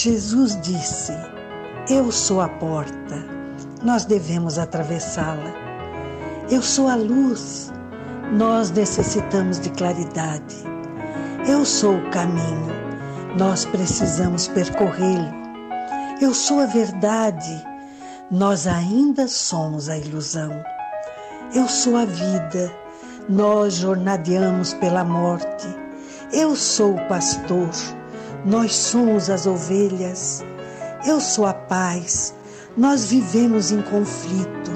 Jesus disse: Eu sou a porta, nós devemos atravessá-la. Eu sou a luz, nós necessitamos de claridade. Eu sou o caminho, nós precisamos percorrê-lo. Eu sou a verdade, nós ainda somos a ilusão. Eu sou a vida, nós jornadeamos pela morte. Eu sou o pastor, nós somos as ovelhas. Eu sou a paz, nós vivemos em conflito.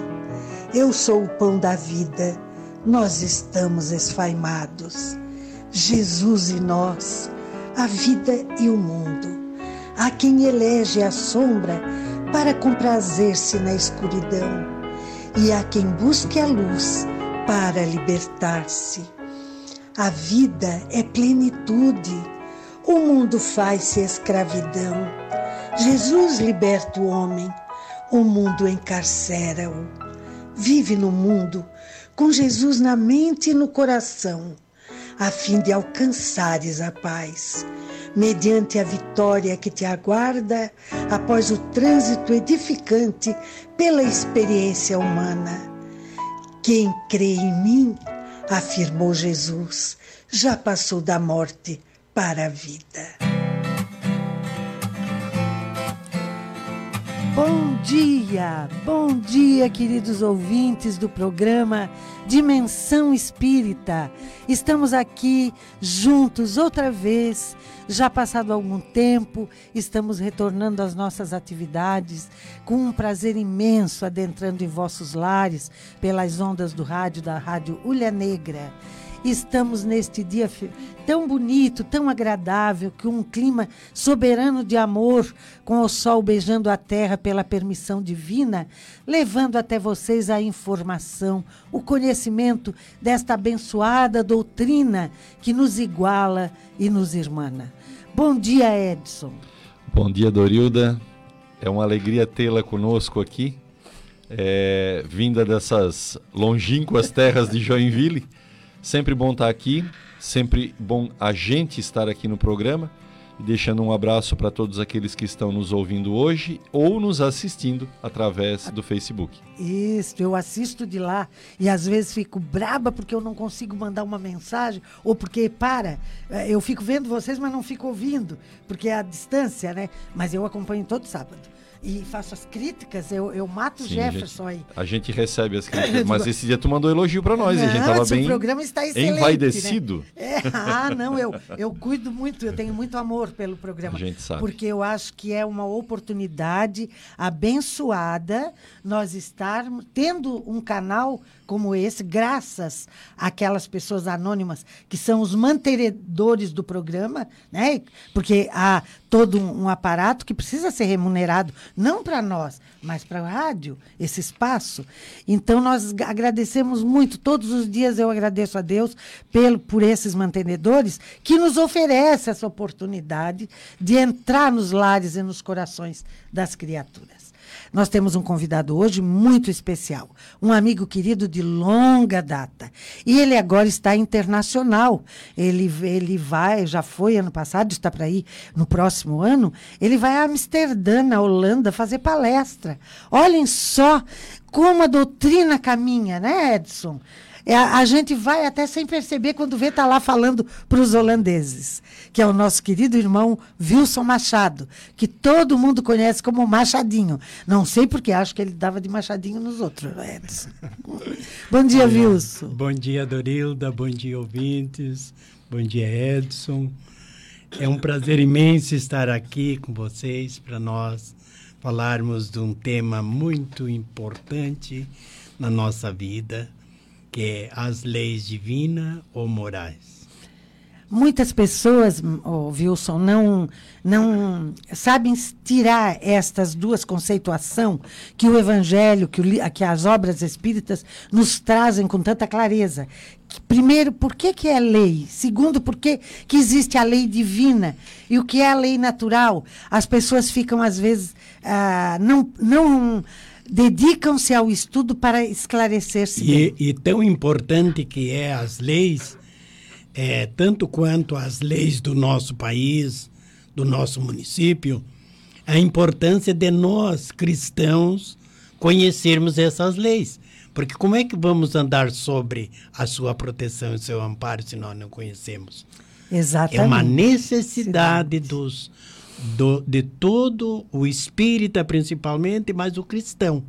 Eu sou o pão da vida, nós estamos esfaimados. Jesus e nós, a vida e o mundo. Há quem elege a sombra para comprazer-se na escuridão, e há quem busque a luz para libertar-se. A vida é plenitude, o mundo faz-se escravidão. Jesus liberta o homem, o mundo encarcera-o. Vive no mundo com Jesus na mente e no coração, a fim de alcançares a paz, mediante a vitória que te aguarda após o trânsito edificante pela experiência humana. Quem crê em mim, afirmou Jesus, já passou da morte para a vida. Bom dia, bom dia, queridos ouvintes do programa Dimensão Espírita. Estamos aqui juntos outra vez. Já passado algum tempo, estamos retornando às nossas atividades com um prazer imenso adentrando em vossos lares pelas ondas do rádio da Rádio Ulha Negra. Estamos neste dia tão bonito, tão agradável, que um clima soberano de amor, com o sol beijando a terra pela permissão divina, levando até vocês a informação, o conhecimento desta abençoada doutrina que nos iguala e nos irmana. Bom dia, Edson. Bom dia, Dorilda. É uma alegria tê-la conosco aqui, é, vinda dessas longínquas terras de Joinville. Sempre bom estar aqui, sempre bom a gente estar aqui no programa. Deixando um abraço para todos aqueles que estão nos ouvindo hoje ou nos assistindo através do Facebook. Isso, eu assisto de lá e às vezes fico braba porque eu não consigo mandar uma mensagem ou porque, para, eh, eu fico vendo vocês, mas não fico ouvindo, porque é a distância, né? Mas eu acompanho todo sábado e faço as críticas, eu, eu mato o Jefferson aí. A gente recebe as críticas, mas esse dia tu mandou elogio para nós não, a gente tava bem o programa está excelente, envaidecido. Né? É, ah, não, eu, eu cuido muito, eu tenho muito amor pelo programa. A gente sabe. Porque eu acho que é uma oportunidade abençoada nós estarmos tendo um canal como esse, graças àquelas pessoas anônimas que são os mantenedores do programa, né? Porque há todo um, aparato que precisa ser remunerado, não para nós, mas para a rádio, esse espaço. Então, nós agradecemos muito, todos os dias eu agradeço a Deus pelo, por esses mantenedores que nos oferece essa oportunidade de entrar nos lares e nos corações das criaturas. Nós temos um convidado hoje muito especial, um amigo querido de longa data. E ele agora está internacional. Ele, ele vai, já foi ano passado, está para ir no próximo ano. Ele vai a Amsterdã, na Holanda, fazer palestra. Olhem só como a doutrina caminha, né, Edson? É, a gente vai até sem perceber quando vê tá lá falando para os holandeses, que é o nosso querido irmão Wilson Machado, que todo mundo conhece como Machadinho. Não sei porque acho que ele dava de Machadinho nos outros, Edson. bom dia, Olha, Wilson. Bom dia, Dorilda. Bom dia, ouvintes. Bom dia, Edson. É um prazer imenso estar aqui com vocês para nós falarmos de um tema muito importante na nossa vida, que é as leis divinas ou morais. Muitas pessoas, oh, Wilson, não, não sabem tirar estas duas conceituações que o Evangelho, que, o, que as obras espíritas nos trazem com tanta clareza. Primeiro, por que, que é lei? Segundo, por que, que existe a lei divina? E o que é a lei natural? As pessoas ficam, às vezes, ah, não. não dedicam-se ao estudo para esclarecer-se. E, e tão importante que é as leis é, tanto quanto as leis do nosso país, do nosso município, a importância de nós, cristãos, conhecermos essas leis. Porque como é que vamos andar sobre a sua proteção e seu amparo se nós não conhecemos? Exatamente. É uma necessidade dos, do, de todo o espírita, principalmente, mas o cristão.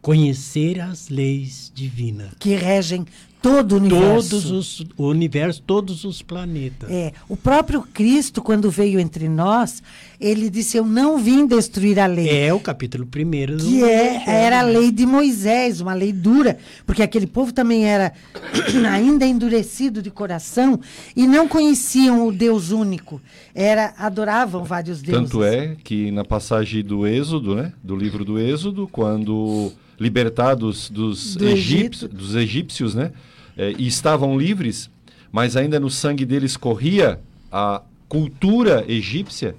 Conhecer as leis divinas. Que regem todo o universo. Todos os, o universo, todos os planetas. É, o próprio Cristo, quando veio entre nós, ele disse: Eu não vim destruir a lei. É o capítulo primeiro do Que é, era a lei de Moisés, uma lei dura, porque aquele povo também era ainda endurecido de coração e não conheciam o Deus único. Era adoravam vários deuses. Tanto é que na passagem do Êxodo, né, do livro do Êxodo, quando libertados dos, Do egípcios, dos egípcios, né? É, e estavam livres, mas ainda no sangue deles corria a cultura egípcia.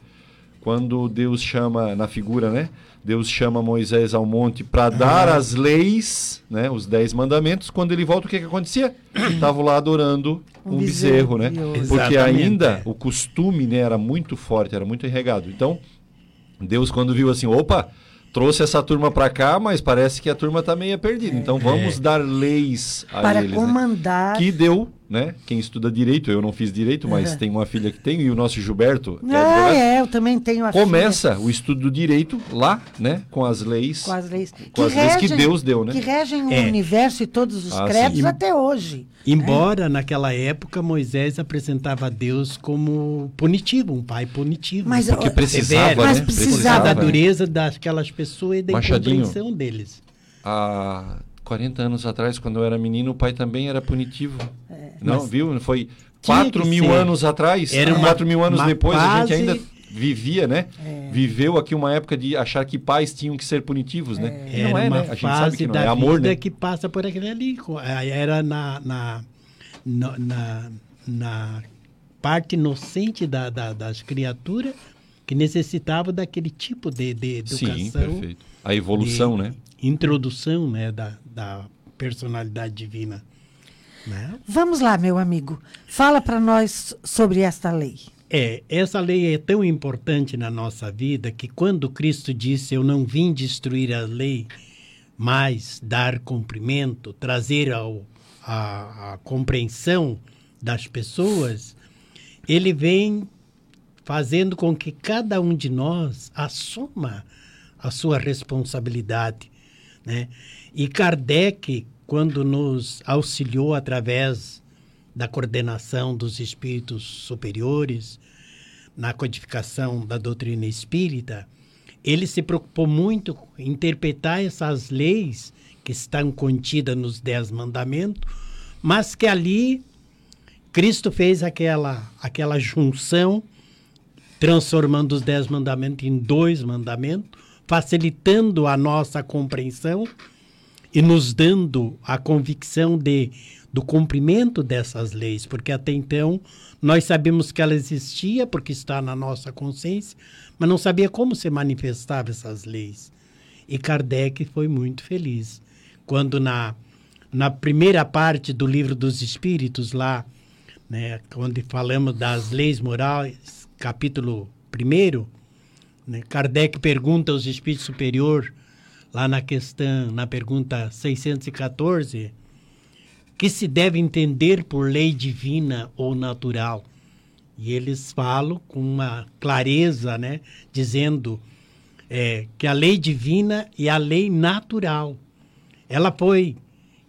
Quando Deus chama, na figura, né? Deus chama Moisés ao monte para dar as leis, né? Os dez mandamentos. Quando ele volta, o que, que acontecia? Estavam lá adorando Um um, bezerro, bezerro né? Porque ainda é. o costume né, era muito forte, era muito enregado. Então, Deus, quando viu assim, opa, trouxe essa turma para cá, mas parece que a turma está meio perdida. Então vamos dar leis a para eles. né? comandar. Que deu, né? Quem estuda direito, eu não fiz direito, mas Uhum. tem uma filha que tem, e o nosso Gilberto é Ah, advogado. é, eu também tenho a filha começa o estudo do direito lá, né? Com as leis. com as leis, com as leis que regem- Deus deu, né? Que regem É. o universo e todos os Ah, credos sim. até hoje. Embora naquela época Moisés apresentava Deus como punitivo, um pai punitivo. Mas, Porque precisava, severo, mas né? precisava, da né? dureza daquelas pessoas e da Machadinho. deles. Há 40 anos atrás, quando eu era menino, o pai também era punitivo. não, Mas viu? Foi tinha 4 que mil ser. anos atrás. Era uma- 4 mil anos depois, a gente ainda vivia, né? É. Viveu aqui uma época de achar que pais tinham que ser punitivos, né? Era não é, uma né? A gente fase sabe que não da é amor, vida né? que passa por aquele ali. Era na, na, na, na- na parte inocente da, da- das criaturas que necessitava daquele tipo de, de educação. Sim, perfeito. A evolução, de né? Introdução né, da, da personalidade divina. Né? Vamos lá, meu amigo. Fala para nós sobre esta lei. É, essa lei é tão importante na nossa vida que quando Cristo disse eu não vim destruir a lei, mas dar cumprimento, trazer ao, a, a compreensão das pessoas, ele vem fazendo com que cada um de nós assuma a sua responsabilidade, né? E Kardec, quando nos auxiliou através da coordenação dos espíritos superiores, na codificação da doutrina espírita, ele se preocupou muito em interpretar essas leis que estão contidas nos Dez Mandamentos, mas que ali Cristo fez aquela, aquela junção, transformando os Dez Mandamentos em dois mandamentos, facilitando a nossa compreensão e nos dando a convicção de do cumprimento dessas leis, porque até então nós sabemos que ela existia porque está na nossa consciência, mas não sabia como se manifestava essas leis. E Kardec foi muito feliz quando na na primeira parte do livro dos Espíritos lá, né, quando falamos das leis morais, capítulo primeiro, né, Kardec pergunta aos espíritos superior lá na questão, na pergunta 614, que se deve entender por lei divina ou natural. E eles falam com uma clareza, né, dizendo é, que a lei divina é a lei natural. Ela foi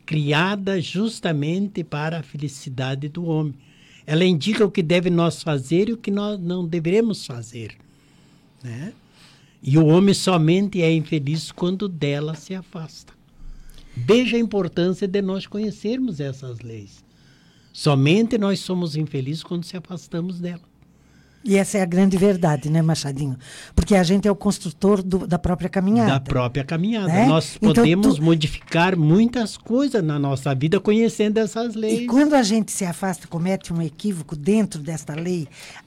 criada justamente para a felicidade do homem. Ela indica o que deve nós fazer e o que nós não deveremos fazer, né? E o homem somente é infeliz quando dela se afasta. Veja a importância de nós conhecermos essas leis. Somente nós somos infelizes quando se afastamos dela. E essa é a grande verdade, né, Machadinho? Porque a gente é o construtor do, da própria caminhada. Da própria caminhada. Né? Nós Então, podemos tu- modificar muitas coisas na nossa vida conhecendo essas leis. E quando a gente se afasta, comete um equívoco dentro desta lei,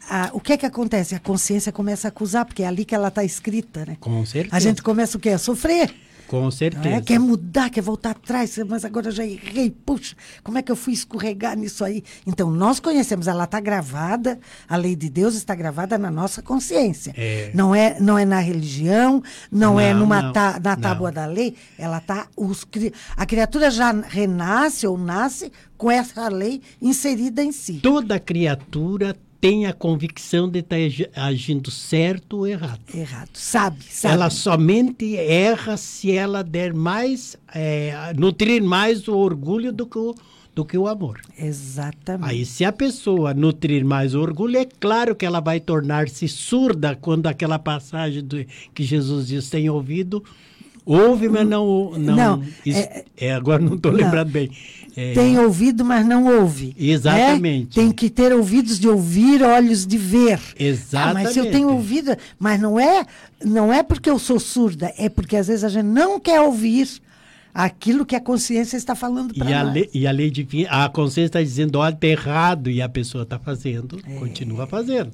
ah, o que é que acontece? A consciência começa a acusar, porque é ali que ela está escrita, né? Com certeza. A gente começa o quê? A sofrer. Com não certeza. é? Quer mudar, quer voltar atrás, mas agora eu já errei. Puxa, como é que eu fui escorregar nisso aí? Então, nós conhecemos, ela está gravada, a lei de Deus está gravada na nossa consciência. É. Não, é, não é na religião, não, é Não, numa não, tá- na não. tábua da lei, ela tá. Os, cri- a criatura já renasce ou nasce com essa lei inserida em si. Toda criatura tem a convicção de estar agi- agindo certo ou errado. Errado. Sabe, sabe. Ela somente erra se ela der mais, é, nutrir mais o orgulho do que o, do que o amor. Exatamente. Aí, se a pessoa nutrir mais o orgulho, é claro que ela vai tornar-se surda quando aquela passagem do, que Jesus diz tem ouvido, ouve, mas não. Não, Não, isso- é- é, agora não estou não. lembrando bem. É, Tem ouvido, mas não ouve. Exatamente. né? Tem que ter ouvidos de ouvir, olhos de ver. Exatamente. Ah, mas se eu tenho ouvido, mas não é, não é porque eu sou surda, é porque às vezes a gente não quer ouvir aquilo que a consciência está falando para a, nós. lei, e a lei divina, a consciência está dizendo, olha, está errado, e a pessoa está fazendo, É. continua fazendo.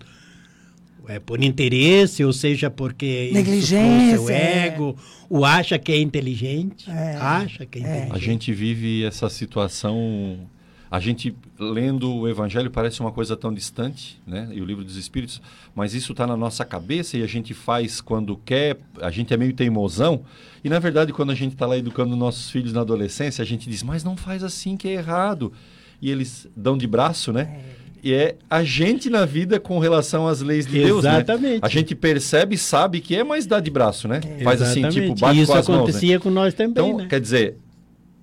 É por interesse, ou seja, porque isso Negligência, com o seu é. ego, ou acha que é inteligente, acha que é, inteligente. A gente vive essa situação. A gente lendo o Evangelho parece uma coisa tão distante, né? E o livro dos Espíritos, mas isso está na nossa cabeça e a gente faz quando quer. A gente é meio teimosão e na verdade quando a gente está lá educando nossos filhos na adolescência a gente diz, mas não faz assim que é errado e eles dão de braço, né? E é a gente na vida com relação às leis de Deus, né? Exatamente. A gente percebe, sabe que é, mas dá de braço, né? Faz assim, tipo, Exatamente. bate E isso com as mãos, né? acontecia com nós também, Então, né? quer dizer,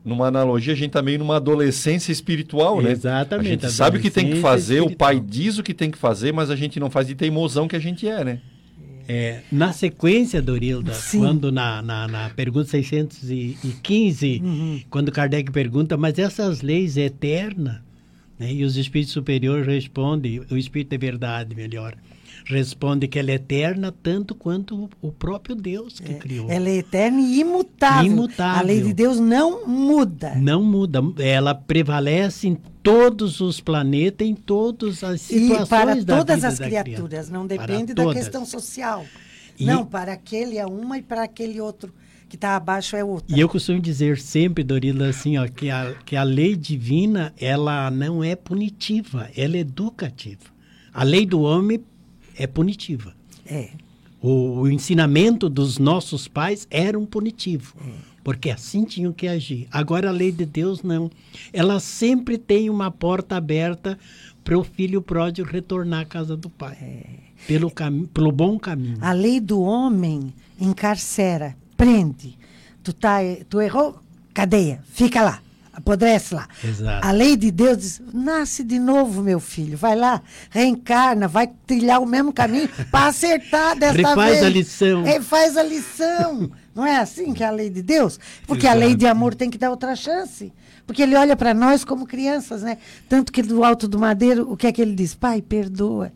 numa analogia, a gente tá meio numa adolescência espiritual, né? Exatamente, A gente sabe o que tem que fazer, o pai espiritual. diz o que tem que fazer, mas a gente não faz de teimosão que a gente é, né? É, na sequência, Dorilda, Sim. quando na, na, na pergunta 615, Uhum. quando Kardec pergunta, mas essas leis é eterna? Né? E os espíritos superiores respondem, o espírito é verdade, melhor, responde que ela é eterna tanto quanto o- próprio Deus que criou. Ela é eterna e imutável. Imutável. A lei de Deus não muda. Não muda, ela prevalece em todos os planetas, em todas as situações E para da todas vida as da criaturas, criança. não Para depende da todas. questão social. E- Não, para aquele é uma e para aquele outro que está abaixo é outra. E eu costumo dizer sempre, Dorila, assim, ó, que a, que a lei divina, ela não é punitiva, ela é educativa. A lei do homem é punitiva. É. O, o ensinamento dos nossos pais era um punitivo, porque assim tinham que agir. Agora a lei de Deus não. Ela sempre tem uma porta aberta para o filho pródigo retornar à casa do pai. Pelo, cami pelo bom caminho. A lei do homem encarcera, prende. Tu, tá, tu errou, cadeia, fica lá, apodrece lá. Exato. A lei de Deus diz: nasce de novo, meu filho, vai lá, reencarna, vai trilhar o mesmo caminho para acertar desta Refaz vez. a lição. Refaz a lição. Não é assim que é a lei de Deus? Porque a lei de amor tem que dar outra chance. Porque ele olha para nós como crianças, né? Tanto que do alto do madeiro, o que é que ele diz? Pai, perdoa.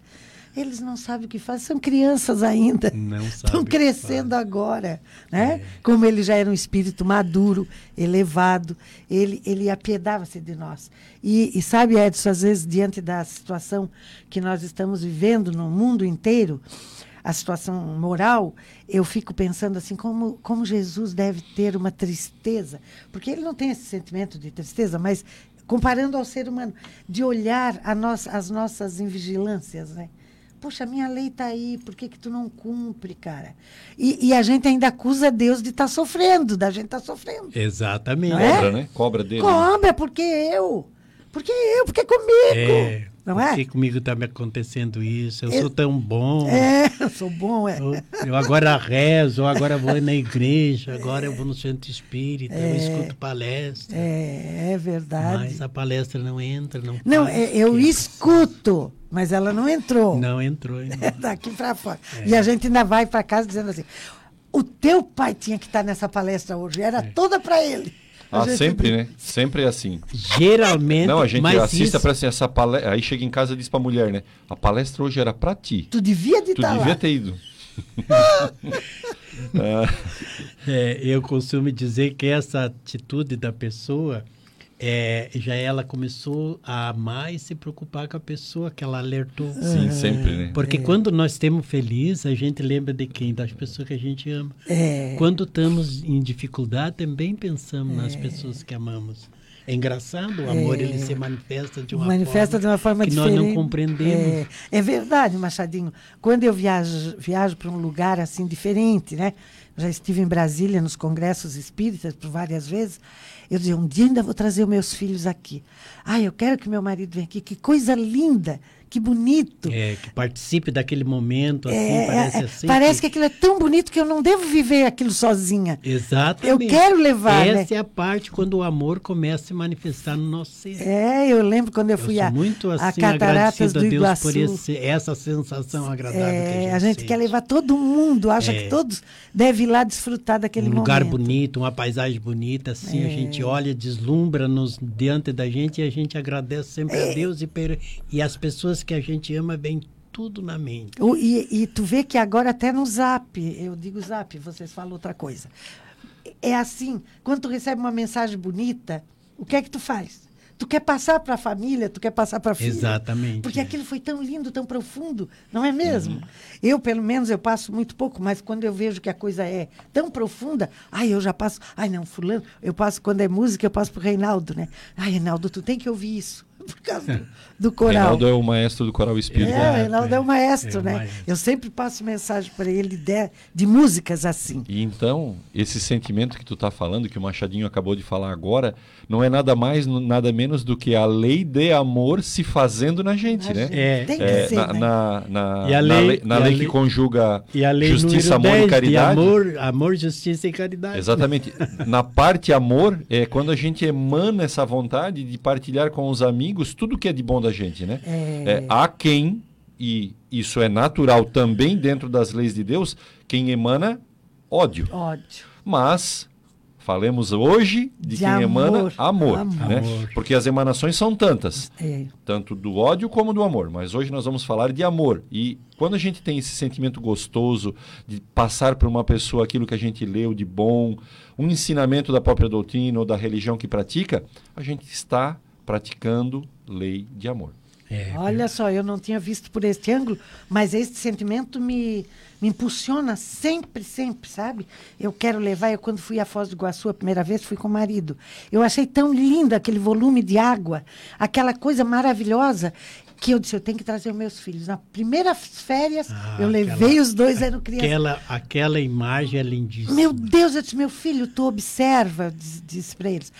Eles não sabem o que fazem, são crianças ainda. Não Estão crescendo agora. Né? Como ele já era um espírito maduro, elevado, ele, ele apiedava-se de nós. E, e sabe, Edson, às vezes, diante da situação que nós estamos vivendo no mundo inteiro, a situação moral, eu fico pensando assim, como, como Jesus deve ter uma tristeza, porque ele não tem esse sentimento de tristeza, mas comparando ao ser humano, de olhar a nós, as nossas invigilâncias, né? Poxa, minha lei está aí, por que, que tu não cumpre, cara? E, e a gente ainda acusa Deus de estar sofrendo, da gente estar sofrendo. Exatamente. Não é? Cobra, né? Cobra dele. né? Cobra, porque eu. Porque eu, porque comigo. É. Não é? que comigo está me acontecendo isso? Eu, Eu- sou tão bom. É, eu sou bom, é. Eu, eu agora rezo, agora vou na igreja, agora eu vou no centro espírita, eu escuto palestra. É, é verdade. Mas a palestra não entra, não Não, faz, é, eu porque- escuto, mas ela não entrou. Não entrou. É daqui para fora. E a gente ainda vai para casa dizendo assim: o teu pai tinha que estar nessa palestra hoje, era toda para ele. Ah, gente sempre, né? Sempre é assim. Geralmente, Não, a gente assiste isso, para assim, essa palestra. Aí chega em casa e diz pra mulher, né? A palestra hoje era pra ti. Tu devia de Tu estar devia lá. ter ido. é, eu costumo dizer que essa atitude da pessoa, é, já ela começou a amar e se preocupar com a pessoa que ela alertou. Sim, sempre, né? Porque quando nós estamos felizes, a gente lembra de quem? Das pessoas que a gente ama. É. Quando estamos em dificuldade, também pensamos nas pessoas que amamos. É engraçado, o amor ele se manifesta de uma manifesta forma de uma forma que diferente. nós não compreendemos. É, é verdade, Machadinho. Quando eu viajo, viajo para um lugar assim diferente, né? Já estive em Brasília nos congressos espíritas por várias vezes. Eu dizia, um dia ainda vou trazer os meus filhos aqui. Ah, eu quero que meu marido venha aqui. Que coisa linda, que bonito. É, que participe daquele momento, assim, É, parece é, assim. parece que aquilo é tão bonito que eu não devo viver aquilo sozinha. Exatamente. Eu quero levar, Essa né? é a parte quando o amor começa a se manifestar no nosso ser. É, eu lembro quando eu Eu fui sou a, muito a assim Cataratas a do Deus Iguaçu. por esse, essa sensação agradável que a É, gente, a gente sente. quer levar todo mundo, acha É. que todos devem ir lá desfrutar daquele um lugar momento. bonito, uma paisagem bonita, assim, a gente É. olha, deslumbra nos diante da gente e a gente agradece sempre É. a Deus e, e as pessoas que a gente ama vem tudo na mente. O- E, e tu vê que agora até no zap, eu digo zap, vocês falam outra coisa. É assim, quando tu recebe uma mensagem bonita, o que é que tu faz? Tu quer passar para a família, tu quer passar para a filha. Exatamente. Porque aquilo foi tão lindo, tão profundo, não é mesmo? Eu, pelo menos, eu passo muito pouco, mas quando eu vejo que a coisa é tão profunda, ai, eu já passo. Ai, não, fulano, eu passo, quando é música, eu passo pro Reinaldo, né? Ai, Reinaldo, tu tem que ouvir isso. Por causa do, do coral. Reinaldo é o maestro do coral espírita. É, o Reinaldo é, o maestro, é o né? maestro. Eu sempre passo mensagem para ele de, de músicas assim. E então, esse sentimento que tu tá falando, que o Machadinho acabou de falar agora, não é nada mais, nada menos do que a lei de amor se fazendo na gente, né? É, Tem que É, ser, na, né? na, na, E a na lei- lei, na e a lei lei- que conjuga E a lei justiça, amor 10 e caridade. de amor, amor, justiça e caridade. Exatamente. Na parte amor, é quando a gente emana essa vontade de partilhar com os amigos tudo que é de bom da gente, né? É, há quem, e isso é natural também dentro das leis de Deus, quem emana ódio. Ódio. Mas falemos hoje de, De quem amor. emana amor, Amor. né? Porque as emanações são tantas, É. tanto do ódio como do amor. Mas hoje nós vamos falar de amor. E quando a gente tem esse sentimento gostoso de passar para uma pessoa aquilo que a gente leu de bom, um ensinamento da própria doutrina ou da religião que pratica, a gente está praticando lei de amor. É, Olha só, eu não tinha visto por este ângulo, mas este sentimento me, me impulsiona sempre, sempre, sabe? Eu quero levar, eu quando fui à Foz do Iguaçu a primeira vez, fui com o marido. Eu achei tão lindo aquele volume de água, aquela coisa maravilhosa, que eu disse, eu tenho que trazer os meus filhos. Na primeira férias, Ah, eu levei aquela- os dois, eram crianças. Aquela, aquela imagem é lindíssima. Meu Deus, eu disse, meu filho, tu observa, diz- disse para eles,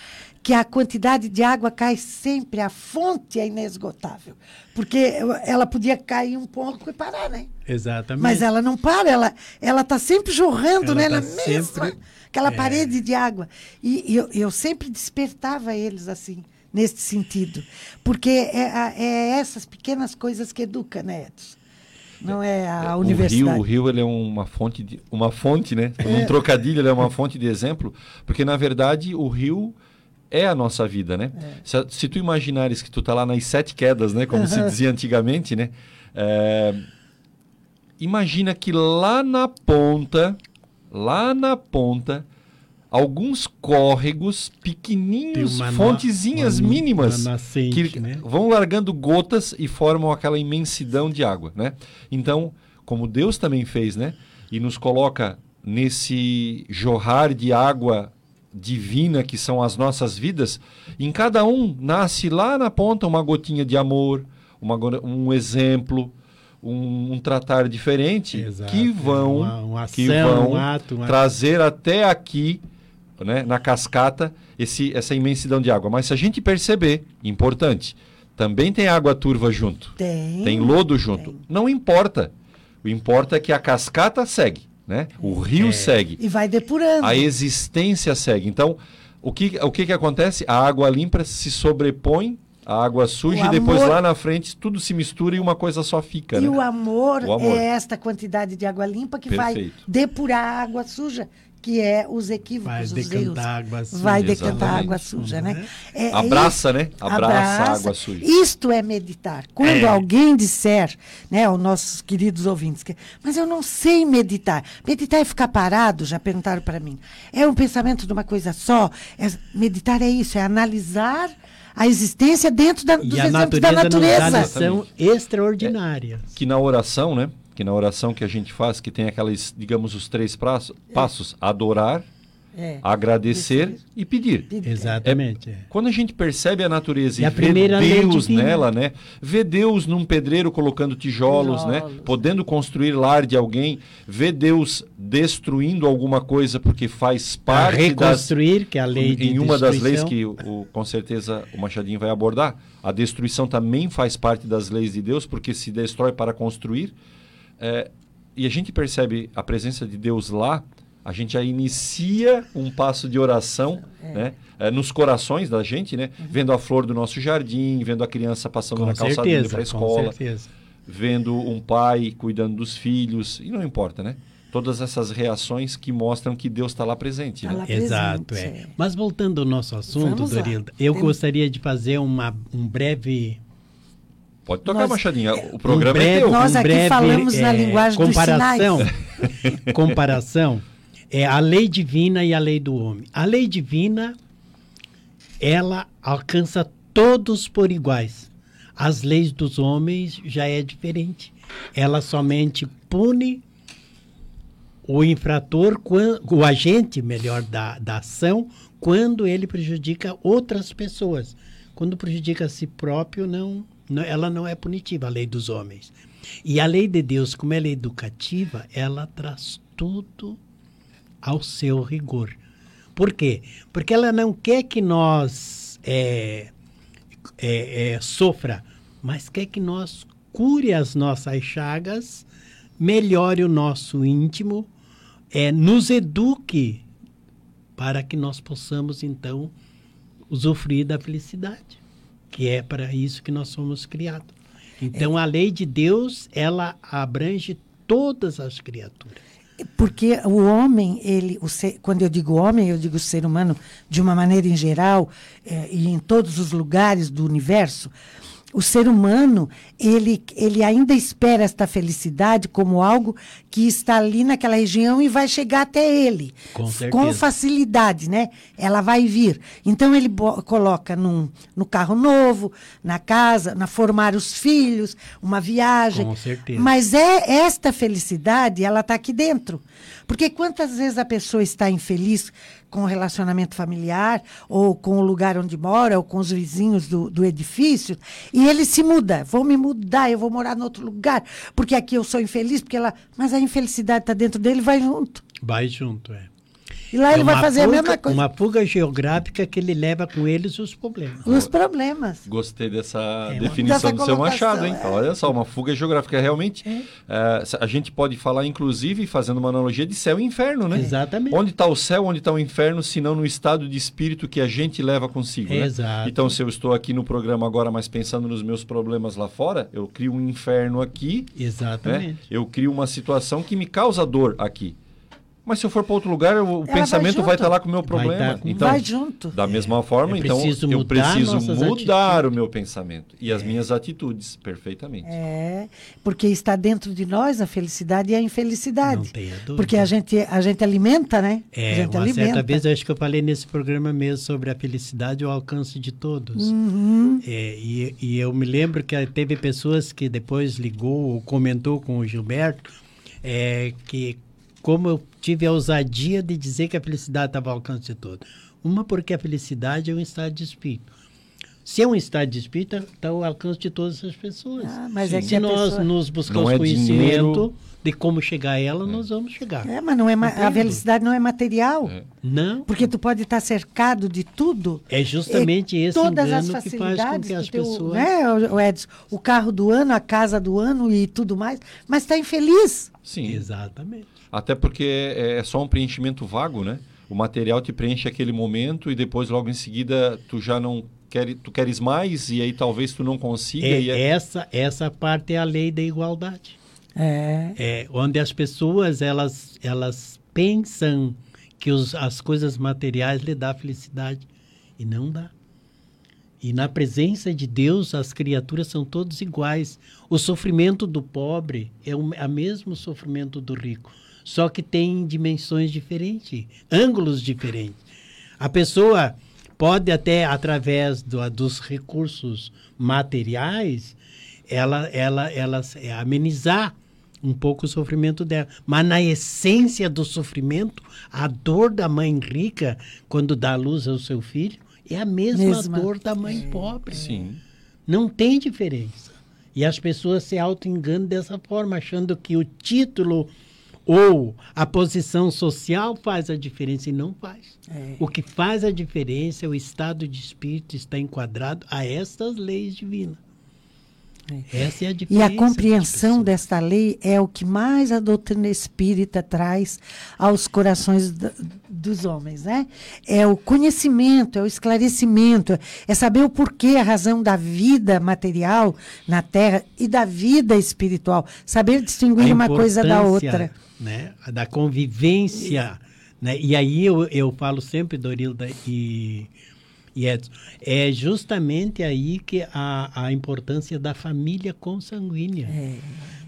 que a quantidade de água cai sempre, a fonte é inesgotável. Porque ela podia cair um pouco e parar, né? Exatamente. Mas ela não para, ela ela está sempre jorrando, Ela né? tá na mesma, sempre- aquela é. parede de água. E, e eu, eu sempre despertava eles assim, nesse sentido. Porque é, a- é essas pequenas coisas que educam, né, Edson? Não é a O universidade. rio, o rio ele é uma fonte, de, uma fonte, né? Num trocadilho, ele é uma fonte de exemplo, porque na verdade o rio é a nossa vida, né? Se, a- se tu imaginares que tu tá lá nas sete quedas, né? Como se dizia antigamente, né? É, imagina que lá na ponta, lá na ponta, alguns córregos pequenininhos, uma fontezinhas uma- mínimas uma nascente, que né? vão largando gotas e formam aquela imensidão de água, né? Então, como Deus também fez, né? E nos coloca nesse jorrar de água divina que são as nossas vidas, em cada um nasce lá na ponta uma gotinha de amor, uma, um exemplo, um, um tratar diferente Exato, que é vão, uma- uma que ação, vão um ato, uma- trazer até aqui, né, na cascata, esse, essa imensidão de água. Mas se a gente perceber, importante, também tem água turva junto. Tem. Tem lodo junto. Tem. Não importa. O importa é que a cascata segue, né? O rio segue. E vai depurando. A existência segue. Então, o que, o que, que acontece? A água limpa se sobrepõe à água suja O e depois amor- lá na frente tudo se mistura e uma coisa só fica, E né? o amor, O amor. é esta quantidade de água limpa que vai Perfeito. depurar a água suja, que é os equívocos, Vai decantar erros. água suja. Vai decantar Exatamente. água suja, né? É- é Abraça, né? Abraça a água suja. Isto é meditar. Quando É. alguém disser, né, aos nossos queridos ouvintes, que, mas eu não sei meditar. Meditar é ficar parado, já perguntaram para mim. É um pensamento de uma coisa só. É- meditar é isso, é analisar a existência dentro da, dos E a exemplos da natureza, nos dá natureza. lição extraordinária. Que na oração, né? Que na oração que a gente faz, que tem aquelas, digamos, os três praços- passos: adorar, É. agradecer e pedir. Exatamente. é. Quando a gente percebe a natureza E e, a vê Deus nela, né? Vê Deus num pedreiro colocando tijolos, né? Tijolos. Podendo construir lar de alguém, vê Deus destruindo alguma coisa porque faz Para parte das reconstruir, que é a lei de em uma das leis que o, o- com certeza o Machadinho vai abordar, a destruição também faz parte das leis de Deus, porque se destrói para construir. É, e a gente percebe a presença de Deus lá, a gente já inicia um passo de oração né? É, nos corações da gente, né? vendo a flor do nosso jardim, vendo a criança passando Com na calçada indo certeza, para a com escola, certeza. vendo um pai cuidando dos filhos, e não importa, né? Todas essas reações que mostram que Deus está lá presente. Tá né? lá Exato, presente, é. é. Mas voltando ao nosso assunto, Vamos eu Temos- gostaria de fazer uma, um breve Pode tocar, Nós- Machadinha. O programa um é breve, teu. Nós aqui breve, falamos na linguagem dos comparação, comparação é a lei divina e a lei do homem. A lei divina ela alcança todos por iguais. As leis dos homens já é diferente. Ela somente pune o infrator, o agente, melhor, da, da ação, quando ele prejudica outras pessoas. Quando prejudica a si próprio, não- ela não é punitiva, a lei dos homens. E a lei de Deus, como ela é educativa, ela traz tudo ao seu rigor. Por quê? Porque ela não quer que nós é, é, é, sofra, mas quer que nós cure as nossas chagas, melhore o nosso íntimo, é, nos eduque para que nós possamos então usufruir da felicidade, que é para isso que nós somos criados. Então a lei de Deus ela abrange todas as criaturas. Porque o homem, ele, o ser- quando eu digo homem, eu digo ser humano de uma maneira em geral eh, e em todos os lugares do universo. O ser humano, ele, ele ainda espera esta felicidade como algo que está ali naquela região e vai chegar até ele. Com. Com facilidade, né? Ela vai vir. Então ele coloca num, no carro novo, na casa, na formar os filhos, uma viagem. Com certeza. Mas é esta felicidade, ela está aqui dentro. Porque quantas vezes a pessoa está infeliz com o relacionamento familiar, ou com o lugar onde mora, ou com os vizinhos do, do edifício, e ele se muda. Vou me mudar, eu vou morar em outro lugar, porque aqui eu sou infeliz, porque ela. Mas a infelicidade está dentro dele, vai junto. Vai junto, é. E lá ele É vai uma fazer fuga- a mesma coisa. Uma fuga geográfica que ele leva com eles os problemas. Os problemas. Gostei dessa É, definição dessa do seu Machado, hein? é. Olha só, uma fuga geográfica realmente. eh, a gente pode falar, inclusive, fazendo uma analogia de céu e inferno, né? Exatamente. Onde está o céu, onde está o inferno, se não no estado de espírito que a gente leva consigo, né? Exato. Então, se eu estou aqui no programa agora, mas pensando nos meus problemas lá fora, eu crio um inferno aqui, né? Exatamente. Eu crio uma situação que me causa dor aqui. Mas se eu for para outro lugar, o vai pensamento vai estar lá com o meu Vai problema. tá com- Então, vai junto. da mesma forma, é então preciso eu preciso mudar atitudes. o meu pensamento e as minhas atitudes, perfeitamente. É, porque está dentro de nós a felicidade e a infelicidade. Não tenha dúvida. Porque a gente, a gente alimenta, né? a É, gente uma alimenta. certa vez eu acho que eu falei nesse programa mesmo sobre a felicidade e o alcance de todos. Uhum. É, e, e eu me lembro que teve pessoas que depois ligou ou comentou com o Gilberto é, que como eu tive a ousadia de dizer que a felicidade estava ao alcance de todos. Uma porque a felicidade é um estado de espírito. Se é um estado de espírito, está ao alcance de todas as pessoas. Ah, mas é que Se nós pessoa- nos buscamos é conhecimento dinheiro. de como chegar a ela, nós vamos chegar. É, mas não é ma- a felicidade não é material. Não, Porque tu pode estar cercado de tudo. é justamente esse todas as engano que faz com facilidades que as teu, pessoas... né, o Edson, o carro do ano, a casa do ano e tudo mais, mas está infeliz. Sim. Exatamente. Até porque é é só um preenchimento vago, né? O material te preenche aquele momento e depois logo em seguida tu já não quer, tu queres mais e aí talvez tu não consiga. É, e é- essa, essa parte é a lei da igualdade. É. É, onde as pessoas elas, elas pensam que os, as coisas materiais lhe dão felicidade e não dá. E na presença de Deus as criaturas são todos iguais. O sofrimento do pobre é o a mesmo sofrimento do rico, só que tem dimensões diferentes, ângulos diferentes. A pessoa pode até através do- dos recursos materiais ela, ela, ela é, amenizar um pouco o sofrimento dela. Mas na essência do sofrimento, a dor da mãe rica, quando dá luz ao seu filho, é a mesma, Mesma. dor da mãe pobre. Sim. Não tem diferença. E as pessoas se auto-enganam dessa forma, achando que o título ou a posição social faz a diferença e não faz. É. O que faz a diferença é o estado de espírito estar enquadrado a estas leis divinas. Essa é a E diferença. a compreensão desta lei é o que mais a doutrina espírita traz aos corações da- dos homens, né? É o conhecimento, é o esclarecimento, é saber o porquê, a razão da vida material na Terra e da vida espiritual. Saber distinguir uma coisa da outra. Né? Da convivência. Né? E aí eu, eu falo sempre, Dorilda e, e Edson, é justamente aí que a, a importância da família consanguínea. É.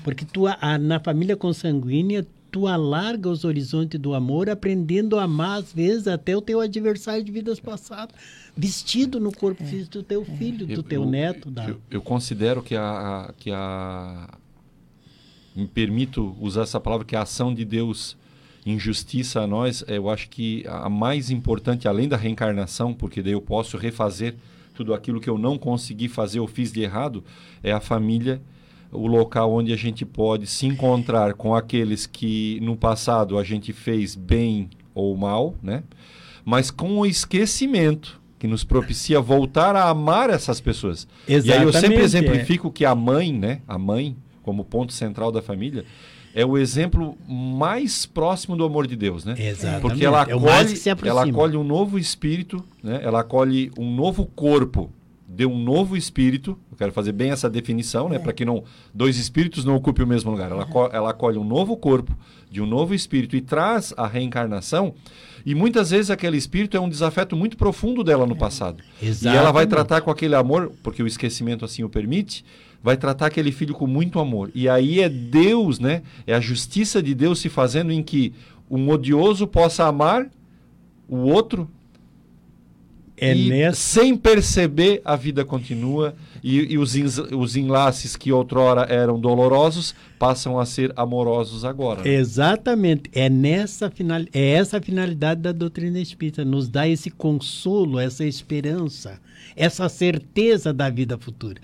Porque tu, a- na família consanguínea, tu alarga os horizontes do amor, aprendendo a amar, às vezes, até o teu adversário de vidas passadas, vestido no corpo físico do teu filho, do Eu- teu eu- neto. Da... Eu, eu considero que a, a- que a. Me permito usar essa palavra, que a ação de Deus em justiça a nós, eh, eu acho que a mais importante, além da reencarnação, porque daí eu posso refazer tudo aquilo que eu não consegui fazer ou fiz de errado, é a família, o local onde a gente pode se encontrar com aqueles que no passado a gente fez bem ou mal, né? Mas com o esquecimento que nos propicia voltar a amar essas pessoas. E aí eu sempre Exatamente, é. exemplifico que a mãe, né, a mãe como ponto central da família, é o exemplo mais próximo do amor de Deus, né? Exatamente. Porque ela é mais acolhe, se ela acolhe um novo espírito, né? ela acolhe um novo corpo de um novo espírito. Eu quero fazer bem essa definição, né? para que não dois espíritos não ocupem o mesmo lugar. Ela, aco- ela acolhe um novo corpo de um novo espírito e traz a reencarnação. E muitas vezes aquele espírito é um desafeto muito profundo dela no passado. E ela vai Exatamente. tratar com aquele amor, porque o esquecimento assim o permite, vai tratar aquele filho com muito amor. E aí é Deus, né? É a justiça de Deus se fazendo em que um odioso possa amar o outro É e nessa sem perceber a vida continua e, e os, os enlaces que outrora eram dolorosos passam a ser amorosos agora. né? Exatamente. É nessa final, é essa a finalidade da doutrina espírita, nos dá esse consolo, essa esperança, essa certeza da vida futura.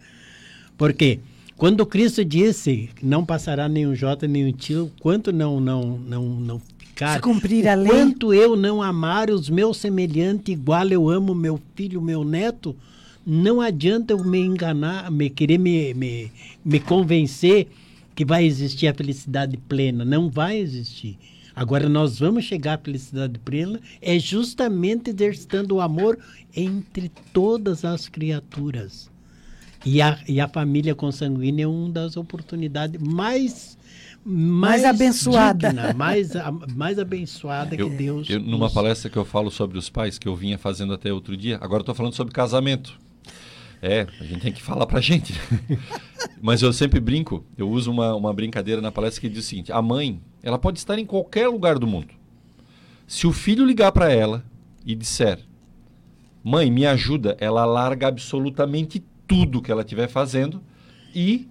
Porque quando Cristo disse que não passará nenhum jota nem um tio, quanto não não não não ficar, Se cumprir a lei. quanto eu não amar os meus semelhantes igual eu amo meu filho, meu neto, não adianta eu me enganar, me querer me, me, me convencer que vai existir a felicidade plena. Não vai existir. Agora, nós vamos chegar à felicidade plena é justamente exercitando o amor entre todas as criaturas. E a, e a família consanguínea é uma das oportunidades mais mais, abençoada. digna, mais, mais abençoada Eu, que Deus. eu, numa nos- palestra que eu falo sobre os pais, que eu vinha fazendo até outro dia, agora eu estou falando sobre casamento. É, a gente tem que falar pra gente. Mas eu sempre brinco, eu uso uma, uma brincadeira na palestra que diz o seguinte: a mãe, ela pode estar em qualquer lugar do mundo. Se o filho ligar para ela e disser, mãe, me ajuda, ela larga absolutamente tudo que ela estiver fazendo e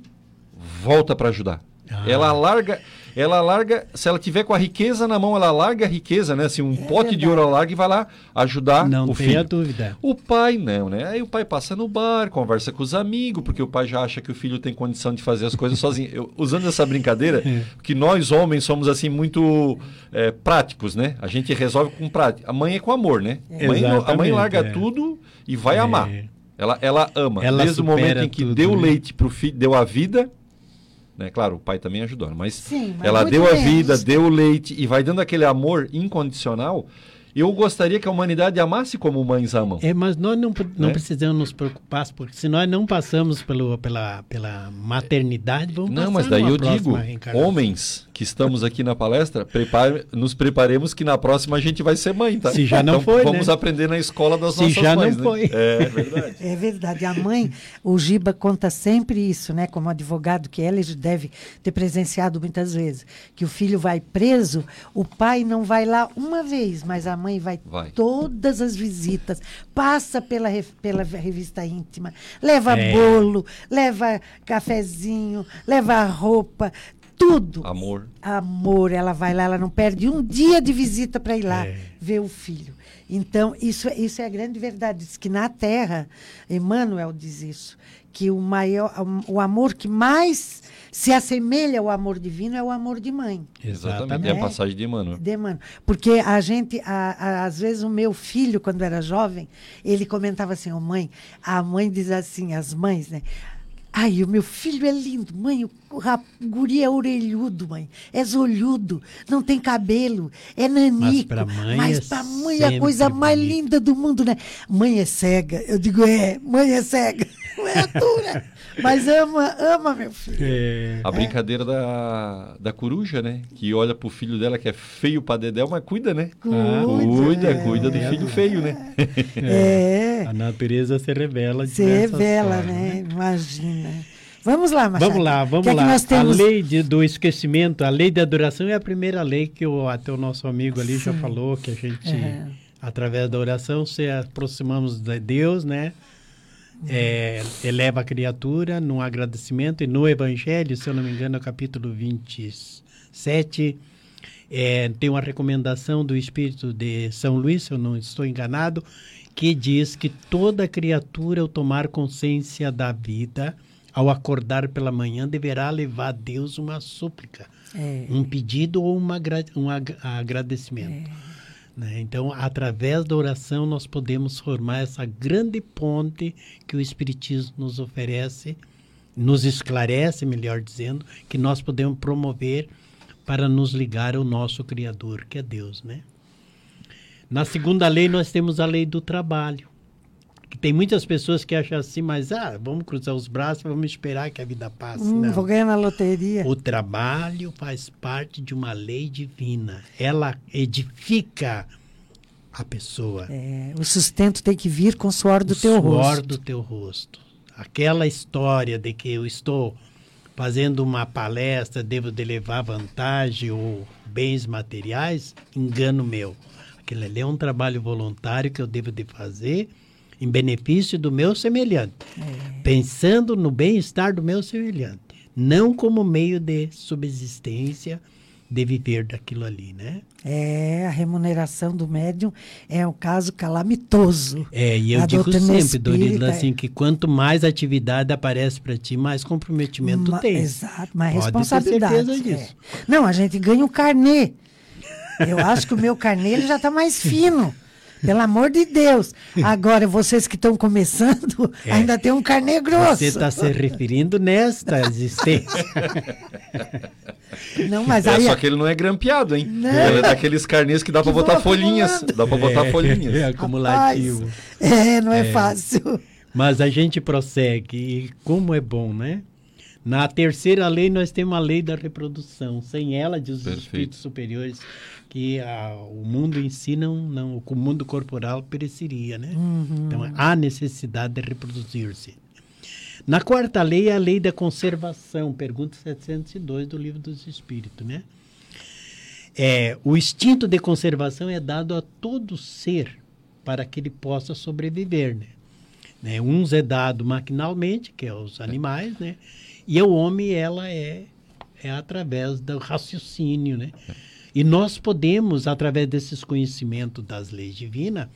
volta para ajudar. Ah. Ela larga. ela larga, se ela tiver com a riqueza na mão, ela larga a riqueza, né? Assim, um É pote de ouro ela larga e vai lá ajudar Não o tenha filho. dúvida. O pai não, né? Aí o pai passa no bar, conversa com os amigos, porque o pai já acha que o filho tem condição de fazer as coisas sozinho. Eu, usando essa brincadeira, que nós homens somos assim muito é, práticos, né? A gente resolve com prática. A mãe é com amor, né? A mãe, a mãe larga é. tudo e vai É. amar. Ela, ela ama. Ela Desde o momento em que tudo, deu né? leite pro filho, deu a vida. Né? Claro, o pai também ajudou, mas, Sim, mas ela deu a menos. vida, deu o leite e vai dando aquele amor incondicional. Eu gostaria que a humanidade amasse como mães amam. É, mas nós não, não Né? precisamos nos preocupar, porque se nós não passamos pelo, pela, pela maternidade, vamos Não, passar mas daí eu digo, homens que estamos aqui na palestra, prepare- nos preparemos que na próxima a gente vai ser mãe, tá? Se já não então, foi, Vamos né? aprender na escola das Se nossas já não mães, né? foi. É verdade. É verdade. A mãe, o Giba conta sempre isso, né? Como advogado que ela deve ter presenciado muitas vezes, que o filho vai preso, o pai não vai lá uma vez, mas a mãe vai, Vai. todas as visitas, passa pela, pela revista íntima, leva É. bolo, leva cafezinho, leva roupa, tudo. Amor. Amor, ela vai lá, ela não perde um dia de visita para ir lá É. ver o filho. Então, isso, é- isso é a grande verdade. Diz que na Terra, Emmanuel diz isso, que o, maior, o amor que mais se assemelha ao amor divino é o amor de mãe. Exatamente. É a passagem de Emmanuel. De Emmanuel. Porque a gente, a- a- às vezes, o meu filho, quando era jovem, ele comentava assim, ô mãe, a mãe diz assim, as mães, né? Ai, o meu filho é lindo, mãe, o, rap- guri é orelhudo, mãe, é zolhudo, não tem cabelo, é nanico. pra mãe Mas é pra mãe é a coisa mais bonito. linda do mundo, né? Mãe é cega. Eu digo, é, mãe é cega. Não é atura. Mas ama, ama meu filho. É, A brincadeira da, da coruja, né? Que olha pro filho dela que é feio pra Dedéu, mas cuida, né? Cuida, é. cuida do filho feio, né? É. a natureza se revela. de Se revela, formas, né? Imagina. Vamos lá, Machado. Vamos lá, vamos O que é lá. que nós temos? A lei de- do esquecimento, a lei da adoração é a primeira lei que o, até o nosso amigo ali já Sim. falou, que a gente, É. através da oração, se aproximamos de Deus, né? É, eleva a criatura num agradecimento e no Evangelho, se eu não me engano, no capítulo 27, é, tem uma recomendação do Espírito de São Luís, se eu não estou enganado, que diz que toda criatura, ao tomar consciência da vida, ao acordar pela manhã, deverá levar a Deus uma súplica, É. um pedido ou uma, um ag- agradecimento. Né? Então, através da oração, nós podemos formar essa grande ponte que o Espiritismo nos oferece, nos esclarece, melhor dizendo, que nós podemos promover para nos ligar ao nosso Criador, que é Deus, né? Na segunda lei, nós temos a lei do trabalho. Tem muitas pessoas que acham assim, mas ah, vamos cruzar os braços, vamos esperar que a vida passe. Hum, Não. vou ganhar na loteria. O trabalho faz parte de uma lei divina. Ela edifica a pessoa. É, o sustento tem que vir com o suor do o teu suor rosto. do teu rosto. Aquela história de que eu estou fazendo uma palestra, devo de levar vantagem ou bens materiais, engano meu. Aquilo ali é um trabalho voluntário que eu devo de fazer em benefício do meu semelhante, pensando no bem-estar do meu semelhante, não como meio de subsistência de viver daquilo ali, né? É, a remuneração do médium é um caso calamitoso. É, e eu A digo sempre, Dorila, espírita é- assim, que quanto mais atividade aparece para ti, mais comprometimento Ma- tem. Exato, mais Pode ter responsabilidade. certeza disso. é. Não, a gente ganha um carnê. Eu acho que o meu carnê ele já está mais fino. Pelo amor de Deus. Agora, vocês que estão começando, É. ainda tem um carnê grosso. Você está se referindo nesta existência. Não, mas É, aí. só que ele não é grampeado, hein? Não. Ele é daqueles carnês que dá vão botar folhinhas. Dá pra botar É folhinhas. acumulativo. Rapaz, é, não é, fácil. Mas a gente prossegue, e como é bom, né? Na terceira lei, nós temos a lei da reprodução. Sem ela, diz os Perfeito. espíritos superiores, que a- o mundo em si não, não, o mundo corporal pereceria, né? Então, há necessidade de reproduzir-se. Na quarta lei é a lei da conservação, pergunta 702 do Livro dos Espíritos, né? É, o instinto de conservação é dado a todo ser para que ele possa sobreviver, né? né? Uns é dado maquinalmente, que é os animais, né? E o homem, ela é, é através do raciocínio, né? E nós podemos, através desses conhecimentos das leis divinas,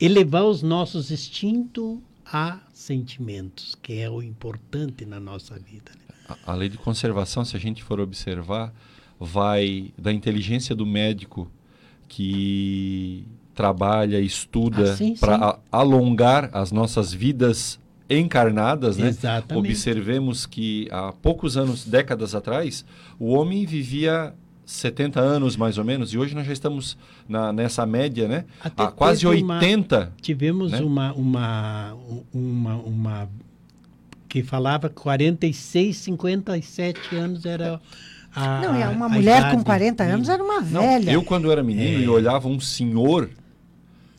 elevar os nossos instintos a sentimentos, que é o importante na nossa vida. Né? A, a lei de conservação, se a gente for observar, vai da inteligência do médico que trabalha, estuda Ah, para alongar as nossas vidas encarnadas, né? Exatamente. Observemos que há poucos anos, décadas atrás, o homem vivia 70 anos mais ou menos, e hoje nós já estamos na, nessa média, né? Até há quase teve uma- 80. Tivemos né? uma, uma, uma, uma que falava 46, 57 anos era a Não, é uma a mulher idade com 40 anos era uma Não, velha. eu quando era menino É. e olhava um senhor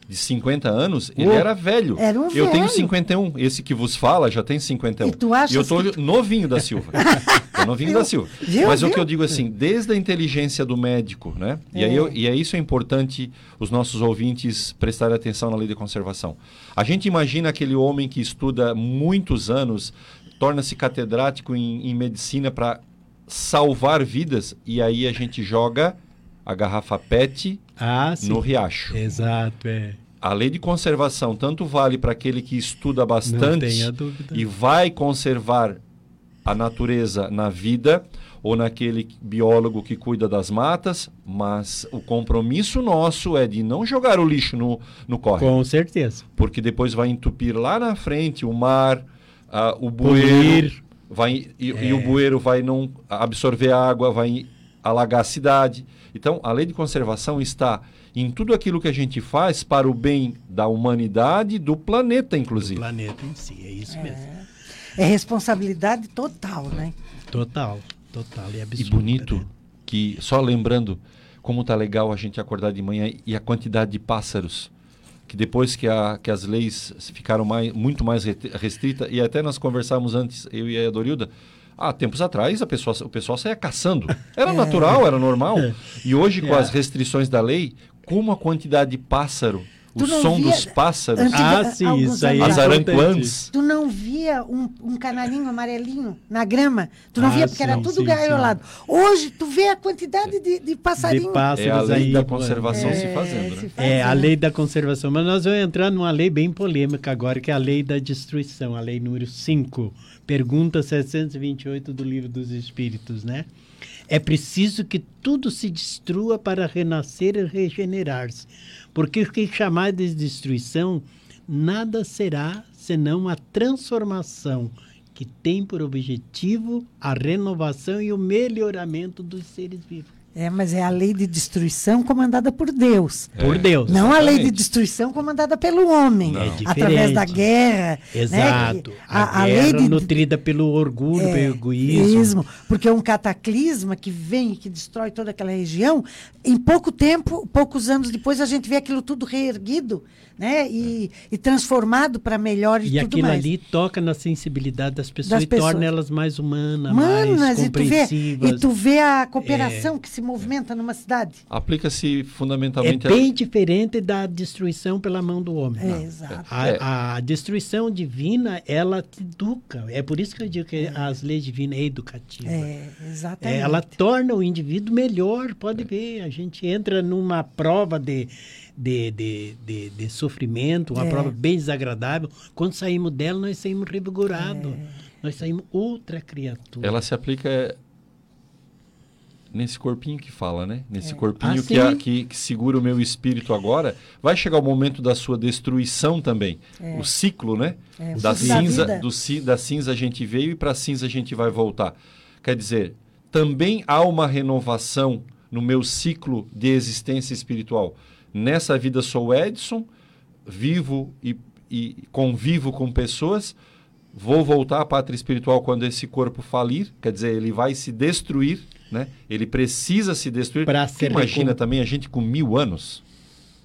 de 50 anos, ele Oh. era velho. Era um eu tenho velho. 51. Esse que vos fala já tem 51. E tu achas eu tô que- novinho da Silva. tô novinho Viu? da Silva. Viu? Mas o que eu digo assim, desde a inteligência do médico, né? E, aí É. eu- e é isso é importante os nossos ouvintes prestarem atenção na lei de conservação. A gente imagina aquele homem que estuda muitos anos, torna-se catedrático em, em medicina para salvar vidas, e aí a gente joga a garrafa PET Ah, no riacho. Exato, é. A lei de conservação tanto vale para aquele que estuda bastante e vai conservar a natureza na vida, ou naquele biólogo que cuida das matas, mas o compromisso nosso é de não jogar o lixo no, no córrego, Com certeza. porque depois vai entupir lá na frente o mar, ah, o bueiro, Poluir. vai, e, É. e o bueiro vai não absorver água, vai alagar a cidade. Então, a lei de conservação está em tudo aquilo que a gente faz para o bem da humanidade e do planeta, O inclusive. planeta em si, é isso mesmo. É responsabilidade total, né? Total, total e E absoluta. bonito né? que, só lembrando como tá legal a gente acordar de manhã e a quantidade de pássaros. Que depois que, a, que as leis ficaram mais, muito mais re- restritas, e até nós conversávamos antes, eu e a Dorilda, há tempos atrás a pessoa, o pessoal saía caçando. Era natural, era normal. E hoje, com É. as restrições da lei, como a quantidade de pássaro, o som via- dos pássaros, Antes- Ah, sim, isso aí é as aranquãs. Tu não via um, um canarinho amarelinho na grama? Tu não Ah, via porque era sim, tudo sim, gaiolado. Hoje, tu vê a quantidade de, de passarinho. De pássaros É a lei aí, da conservação É, se fazendo. se Né? É, a fazendo. lei da conservação. Mas nós vamos entrar numa lei bem polêmica agora, que é a lei da destruição, a lei número 5. Pergunta 728 do Livro dos Espíritos, né? É preciso que tudo se destrua para renascer e regenerar-se. Porque o que chamar de destruição, nada será senão a transformação que tem por objetivo a renovação e o melhoramento dos seres vivos. É, mas é a lei de destruição comandada por Deus. Por Deus. Não a lei de exatamente. destruição comandada pelo homem. Não. É através da diferente. guerra. né, Exato. que a, guerra nutrida pelo orgulho, pelo egoísmo. egoísmo, porque é um cataclisma que vem e que destrói toda aquela região. Em pouco tempo, poucos anos depois, a gente vê aquilo tudo reerguido né? e, e transformado para melhor e, E tudo aquilo mais. ali toca na sensibilidade das pessoas Das e pessoas. torna elas mais humanas, mais Manas, e tu, vê, compreensivas. e tu vê a cooperação que se movimenta numa cidade. Aplica-se É fundamentalmente a- bem diferente da destruição pela mão do homem. É, exato. A, É. a destruição divina, ela te educa. É por isso que eu digo que as leis divinas é educativa. É, exatamente. É, ela torna o indivíduo melhor. Pode ver, a gente entra numa prova de, de, de, de, de sofrimento, uma É. prova bem desagradável. Quando saímos dela, nós saímos revigorados. É. Nós saímos outra criatura. Ela se aplica nesse corpinho que fala, né? Nesse É. corpinho Ah, que, a- que, que segura o meu espírito agora. Vai chegar o momento da sua destruição também. O ciclo, né? É, o da ciclo da cinza, vida. do, da cinza a gente veio e para a cinza a gente vai voltar. Quer dizer, também há uma renovação no meu ciclo de existência espiritual. Nessa vida sou Edson, vivo e, e convivo com pessoas. Vou voltar à pátria espiritual quando esse corpo falir, quer dizer, ele vai se destruir, né? Ele precisa se destruir. Pra ser imagina recom- também a gente com mil anos.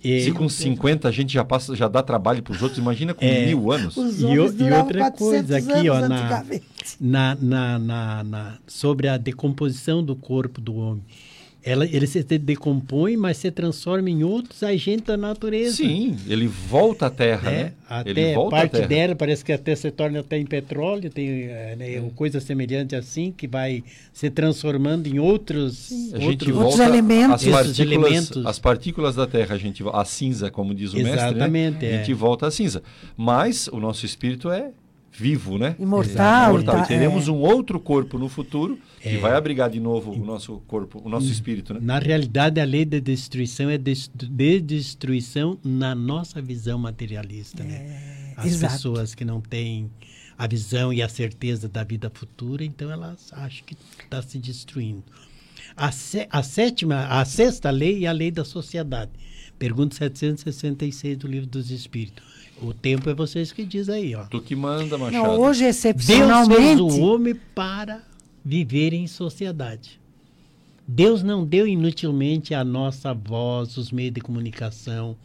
E- Se com 50 a gente já passa, já dá trabalho para os outros, imagina com É. mil anos. Os E e outra 400 coisa aqui, ó, na, na, na, na- sobre a decomposição do corpo do homem. Ela, ele se decompõe, mas se transforma em outros agentes da natureza. Sim, ele volta à Terra, né? né? Até ele volta à parte Terra. dela parece que até se torna até em petróleo, tem é, né, coisa semelhante assim, que vai se transformando em outros, A gente outros volta elementos. As partículas, elementos. as partículas da Terra, a gente a cinza, como diz o mestre, Exatamente, né? é. A gente volta à cinza. Mas o nosso espírito é vivo, né? Imortal, Imortal. tá, E teremos é. um outro corpo no futuro que É. vai abrigar de novo o nosso corpo, o nosso espírito, né? Na realidade, a lei da destruição é de destruição na nossa visão materialista. né? As exato. pessoas que não têm a visão e a certeza da vida futura, então elas acham que está se destruindo. A, sé- a sétima, a sexta lei é a lei da sociedade. Pergunta 766 do Livro dos Espíritos. O tempo é vocês que diz aí, ó. Tu que manda, Machado. Não, hoje, Deus fez excepcionalmente, o homem para viver em sociedade. Deus não deu inutilmente a nossa voz, os meios de comunicação,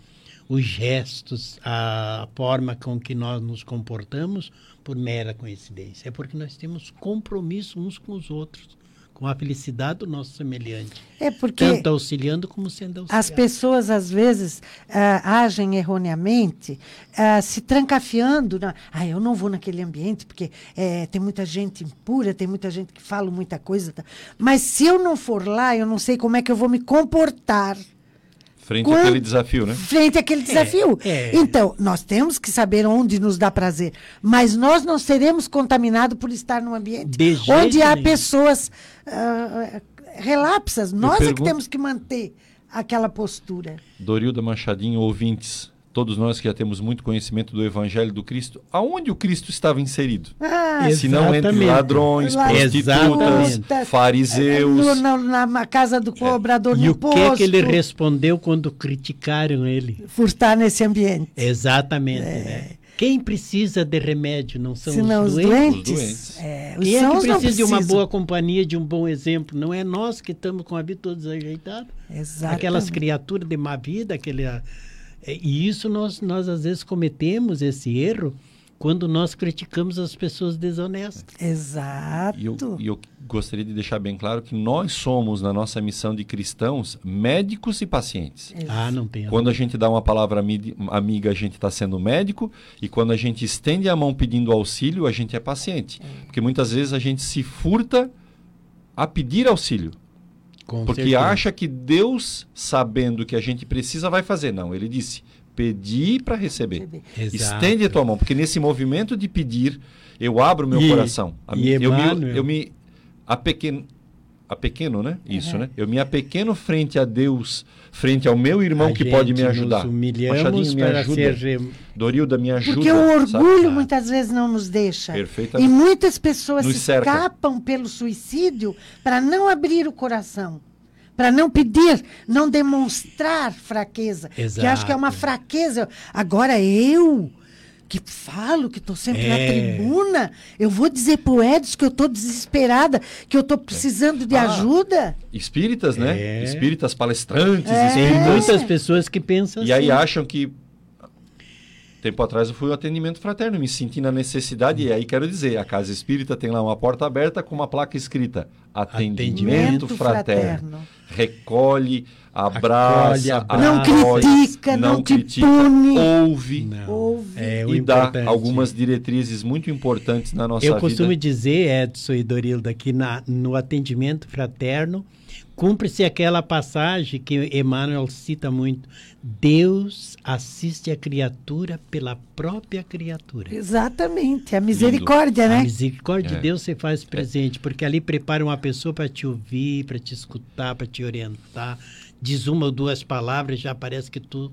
os gestos, a forma com que nós nos comportamos por mera coincidência. É porque nós temos compromisso uns com os outros, com a felicidade do nosso semelhante, é porque tanto auxiliando como sendo auxiliado. as pessoas, às vezes, ah, agem erroneamente, ah, se trancafiando. Na, ah, eu não vou naquele ambiente porque eh, tem muita gente impura, tem muita gente que fala muita coisa. tá? Mas se eu não for lá, eu não sei como é que eu vou me comportar Frente Quando- àquele desafio, né? frente àquele desafio. é. Então, nós temos que saber onde nos dá prazer. Mas nós não seremos contaminados por estar num ambiente De onde há nenhum. pessoas ah, relapsas. Nós é que pergunto- temos que manter aquela postura. Dorilda Machadinho, ouvintes, todos nós que já temos muito conhecimento do Evangelho do Cristo, aonde o Cristo estava inserido? Ah, Se não entre ladrões, Lá- prostitutas, Exatamente. fariseus. no- na, na casa do cobrador É. E no o que, é que ele posto, respondeu quando criticaram ele? por estar nesse ambiente. Exatamente, né? Quem precisa de remédio não são Se não os doentes? Os doentes. é, os Quem é que precisa de uma boa companhia, de um bom exemplo? Não é nós que estamos com a vida toda desajeitada? Exatamente. Aquelas criaturas de má vida, aquele... é, E isso nós, nós às vezes cometemos esse erro quando nós criticamos as pessoas desonestas. Exato. E eu, eu gostaria de deixar bem claro que nós somos, na nossa missão de cristãos, médicos e pacientes. Ah, não tem. Quando a gente dá uma palavra ami- amiga, a gente está sendo médico, e quando a gente estende a mão pedindo auxílio, a gente é paciente. Porque muitas vezes a gente se furta a pedir auxílio. Com Porque certeza. acha que Deus, sabendo que a gente precisa, vai fazer. Não, ele disse: pedir para receber. Exato. Estende a tua mão, porque nesse movimento de pedir, eu abro meu E- coração. A e eu, me, eu me apequeno, né? Isso, né? Eu me apequeno frente a Deus, frente ao meu irmão A que pode me ajudar. Nos humilhamos Machadinho, me ajuda. ser rem- Dorilda, me ajuda. Porque o sabe? orgulho muitas vezes não nos deixa. Perfeitamente. E muitas pessoas Nos se cerca. escapam pelo suicídio para não abrir o coração. Para não pedir, não demonstrar fraqueza. Que Exato. acho que é uma fraqueza. Agora eu, que falo, que estou sempre na É. tribuna, eu vou dizer pro Edson que eu estou desesperada, que eu estou precisando de Ah. ajuda. Espíritas, né? É. Espíritas, palestrantes, É. Tem espíritas. muitas pessoas que pensam E aí assim. acham que. Tempo atrás eu fui ao atendimento fraterno, me senti na necessidade, e aí quero dizer, a Casa Espírita tem lá uma porta aberta com uma placa escrita Atendimento, Atendimento fraterno. Recolhe, abraça, abraça. Não acolhe, critica, não te critica, pune. ouve Não. Ouve. É e dá algumas diretrizes muito importantes na nossa Eu vida. costumo dizer, Edson e Dorilda, que na, no atendimento fraterno cumpre-se aquela passagem que Emmanuel cita muito. Deus assiste a criatura pela própria criatura. Exatamente. A misericórdia, A né? misericórdia É. de Deus se faz presente, porque ali prepara uma pessoa para te ouvir, para te escutar, para te orientar. Diz uma ou duas palavras, já parece que tu.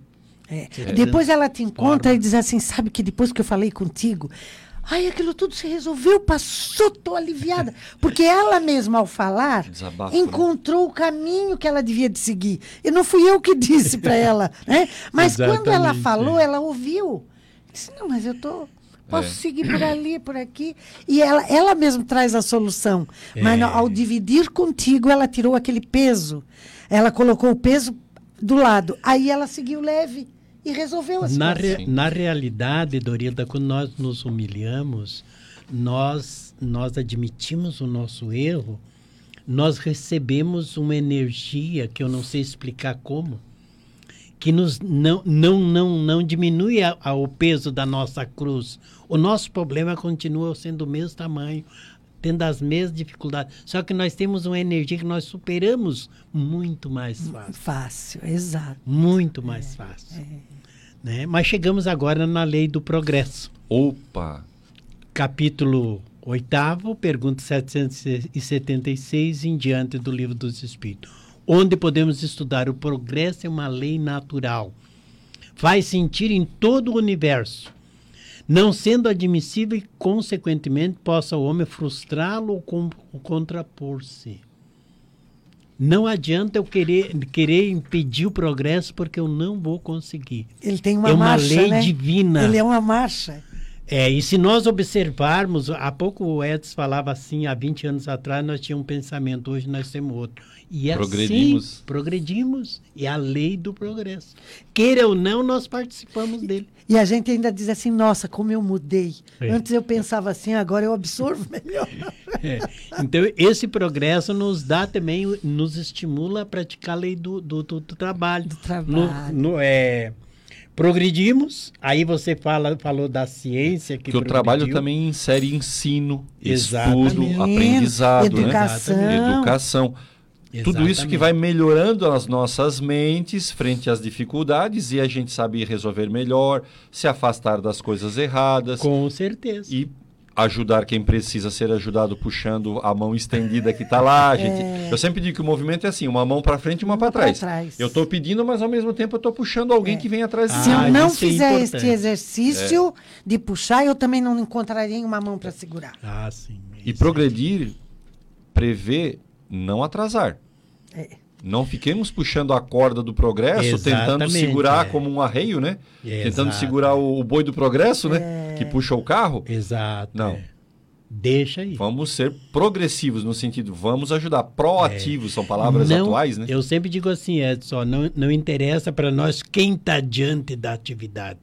É. Depois ela te encontra transforma. e diz assim, sabe que depois que eu falei contigo, ai, aquilo tudo se resolveu, passou, tô aliviada. Porque ela mesma, ao falar, Desabafo, né? encontrou o caminho que ela devia de seguir. E não fui eu que disse para ela, né? Mas quando ela Exatamente, falou, é. ela ouviu. Disse, não, mas eu tô... Posso É. seguir por ali, por aqui. E ela, ela mesma traz a solução. Mas É. no- ao dividir contigo, ela tirou aquele peso. Ela colocou o peso do lado. Aí ela seguiu leve e resolveu a Na, situação. re- na realidade, Dorilda, quando nós nos humilhamos, nós, nós admitimos o nosso erro, nós recebemos uma energia que eu não sei explicar como, que nos não não não não diminui a, a, o peso da nossa cruz. O nosso problema continua sendo do mesmo tamanho, tendo as mesmas dificuldades. Só que nós temos uma energia que nós superamos muito mais fácil. Fácil, exato. Muito mais é, fácil. É. Né? Mas chegamos agora na lei do progresso. Opa! Capítulo oitavo, pergunta 776 em diante do livro dos Espíritos, onde podemos estudar o progresso é uma lei natural. Faz sentir em todo o universo, não sendo admissível e, consequentemente, possa o homem frustrá-lo ou, ou contrapor-se. Não adianta eu querer, querer impedir o progresso porque eu não vou conseguir. Ele tem uma, é uma marcha, lei né? divina. Ele é uma marcha. É, e se nós observarmos, há pouco o Edson falava assim, há 20 anos atrás nós tínhamos um pensamento, hoje nós temos outro. E assim progredimos. assim, progredimos, e a lei do progresso. Queira ou não, nós participamos dele. E a gente ainda diz assim, nossa, como eu mudei. É. Antes eu pensava assim, agora eu absorvo melhor. É. Então, esse progresso nos dá também, nos estimula a praticar a lei do, do, do, do trabalho. Do trabalho. No, no, é, Progredimos, aí você fala, falou da ciência que, que o trabalho também insere ensino, Exatamente. estudo, aprendizado, né? educação. Né? educação. Exatamente. Tudo isso que vai melhorando as nossas mentes frente às dificuldades e a gente sabe resolver melhor, se afastar das coisas erradas. Com certeza. E ajudar quem precisa ser ajudado puxando a mão estendida que está lá. Gente, é... Eu sempre digo que o movimento é assim, uma mão para frente e uma, uma para trás. trás. Eu estou pedindo, mas ao mesmo tempo eu estou puxando alguém é. que vem atrás de mim. Se eu não é fizer é este exercício de puxar, eu também não encontraria uma mão para segurar. Ah, sim. E progredir prevê não atrasar. É. Não fiquemos puxando a corda do progresso, Exatamente, tentando segurar é. como um arreio, né? Tentando segurar o, o, boi do progresso, né? É. Que puxa o carro. Exato. Não. É. Deixa aí. Vamos ser progressivos no sentido, vamos ajudar. Proativos, é. são palavras não, atuais, né? Eu sempre digo assim, Edson, não, não interessa para nós quem está diante da atividade.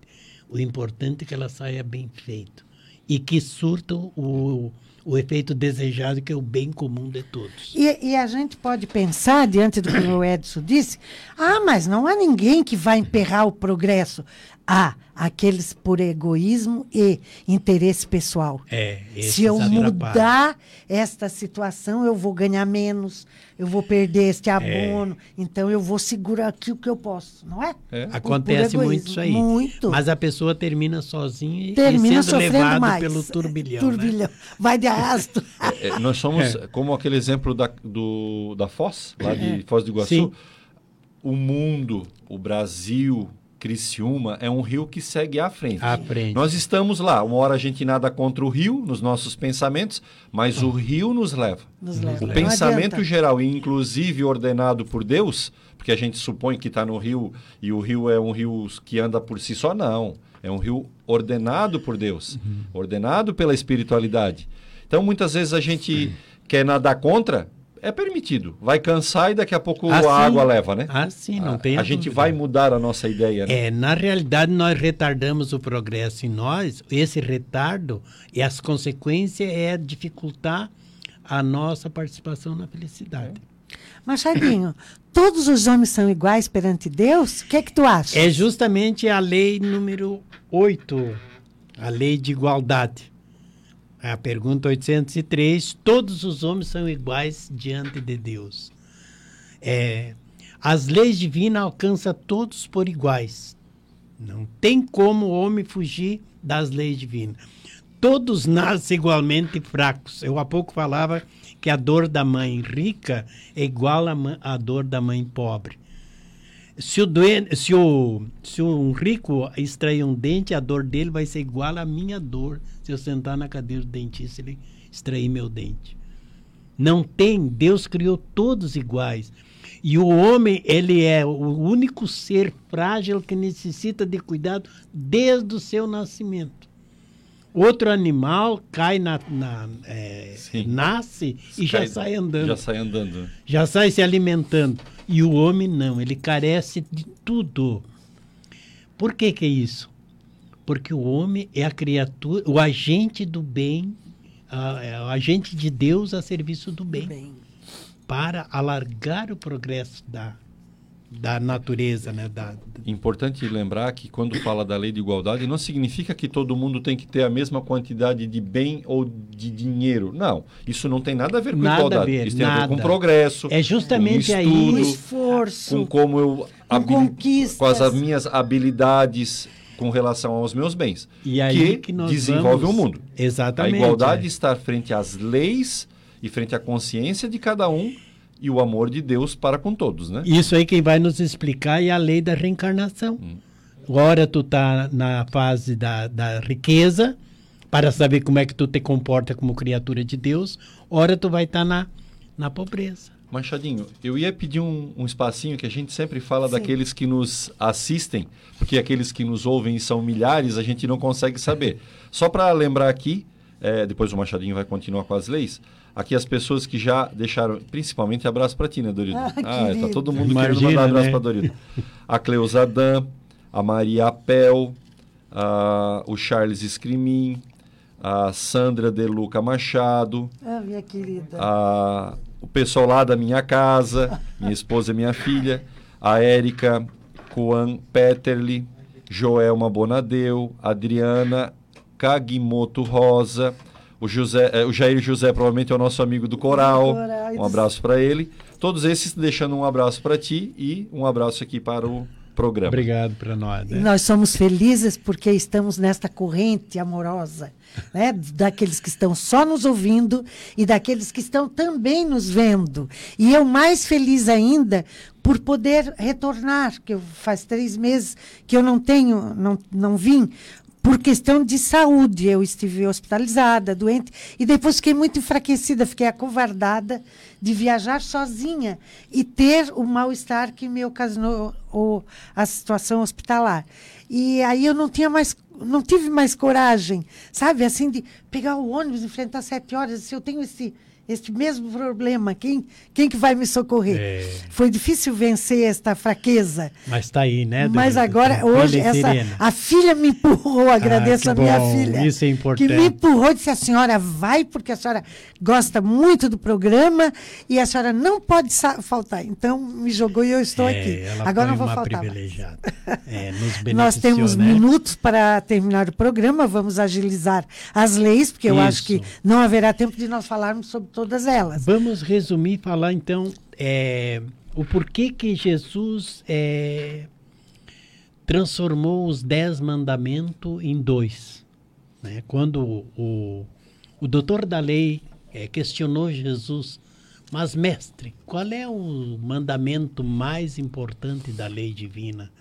O importante é que ela saia bem feita e que surta o, o efeito desejado, que é o bem comum de todos. E, e, a gente pode pensar, diante do que o Edson disse, ah, mas não há ninguém que vai emperrar o progresso. Há aqueles por egoísmo e interesse pessoal. É, Se eu mudar esta situação, eu vou ganhar menos, eu vou perder este é. abono, é. então eu vou segurar aqui o que eu posso, não é? é. Acontece muito isso aí. Muito. Mas a pessoa termina sozinha termina e sendo levado mais. pelo turbilhão. Né? turbilhão. Né? Vai de arrasto. É, nós somos como aquele exemplo da, do, da Foz, lá de Foz do Iguaçu. Sim. O mundo, o Brasil, Criciúma é um rio que segue à frente. À frente. Nós estamos lá. Uma hora a gente nada contra o rio nos nossos pensamentos, mas o rio nos leva. Nos leva. O pensamento geral, inclusive ordenado por Deus, porque a gente supõe que está no rio e o rio é um rio que anda por si só, não. É um rio ordenado por Deus, uhum. ordenado pela espiritualidade. Então, muitas vezes a gente quer nadar contra, é permitido. Vai cansar e daqui a pouco assim, a água leva, né? Ah, sim, não a, tem. A, a gente vai mudar a nossa ideia. Né? É, na realidade, nós retardamos o progresso em nós. Esse retardo e as consequências é dificultar a nossa participação na felicidade. Machadinho, todos os homens são iguais perante Deus? O que é que tu acha? É justamente a lei número 8, a lei de igualdade. A pergunta 803: todos os homens são iguais diante de Deus. É, as leis divinas alcançam todos por iguais. Não tem como o homem fugir das leis divinas. Todos nascem igualmente fracos. Eu há pouco falava que a dor da mãe rica é igual à dor da mãe pobre. Se o, se, o, se um rico extrair um dente, a dor dele vai ser igual à minha dor se eu sentar na cadeira do dentista ele extrair meu dente. Não tem, Deus criou todos iguais. E o homem, ele é o único ser frágil que necessita de cuidado desde o seu nascimento. Outro animal cai na, na é, nasce e já sai andando. Já sai andando. Já sai se alimentando. E o homem não, ele carece de tudo. Por que que é isso? Porque o homem é a criatura, o agente do bem, a, é o agente de Deus a serviço do bem. Do bem. para alargar o progresso da, da natureza, né? Da, Importante lembrar que quando fala da lei de igualdade, não significa que todo mundo tem que ter a mesma quantidade de bem ou de dinheiro. Não, isso não tem nada a ver com Nada a igualdade. ver, isso tem a ver com nada. progresso, É justamente com aí- estudo, O esforço. com como eu Com conquistas. com as minhas habilidades com relação aos meus bens, E aí que, que desenvolve vamos- o mundo. Exatamente. A igualdade é. está frente às leis e frente à consciência de cada um e o amor de Deus para com todos, né? Isso aí quem vai nos explicar é a lei da reencarnação. Ora tu tá na fase da, da riqueza, para saber como é que tu te comporta como criatura de Deus, ora tu vai estar na, na pobreza. Machadinho, eu ia pedir um, um espacinho que a gente sempre fala daqueles que nos assistem, porque aqueles que nos ouvem são milhares, a gente não consegue saber. Só para lembrar aqui, é, depois o Machadinho vai continuar com as leis, aqui as pessoas que já deixaram, principalmente abraço para ti, né, Dorido? Ah, tá querido. todo mundo Imagina, querendo mandar abraço né? para Dorido. A Cleusa Dan, a Maria Apel, a- o Charles Escrimin, a Sandra De Luca Machado, Ah, minha querida. a- o pessoal lá da minha casa, minha esposa e minha filha, a Érica, Juan Peterli, Joelma Bonadeu, Adriana Kagimoto Rosa, o, José, eh, o Jair José provavelmente é o nosso amigo do coral. Um abraço para ele. Todos esses deixando um abraço para ti e um abraço aqui para o programa. Obrigado para nós. Né? nós somos felizes porque estamos nesta corrente amorosa, né? daqueles que estão só nos ouvindo e daqueles que estão também nos vendo. E eu mais feliz ainda por poder retornar, que eu, faz três meses que eu não tenho, não, não vim, por questão de saúde. Eu estive hospitalizada, doente, e depois fiquei muito enfraquecida, fiquei acovardada de viajar sozinha e ter o mal-estar que me ocasionou o, a situação hospitalar. E aí eu não tinha mais, não tive mais coragem, sabe, assim, de pegar o ônibus, enfrentar sete horas, se eu tenho esse este mesmo problema, quem, quem que vai me socorrer? É. Foi difícil vencer esta fraqueza. Mas está aí, né? Mas agora, Tranquila hoje, essa, a filha me empurrou, agradeço que a minha bom, filha. isso é importante. Que me empurrou, disse: a senhora vai, porque a senhora gosta muito do programa e a senhora não pode faltar. Então, me jogou e eu estou É, aqui. Agora não vou faltar. privilegiada. É, Nós temos né? minutos para terminar o programa, vamos agilizar as leis, porque eu acho Isso. que não haverá tempo de nós falarmos sobre todas elas. Vamos resumir falar então é, o porquê que Jesus é, transformou os dez mandamentos em dois. né? Quando o, o doutor da lei é, questionou Jesus, mas mestre, qual é o mandamento mais importante da lei divina?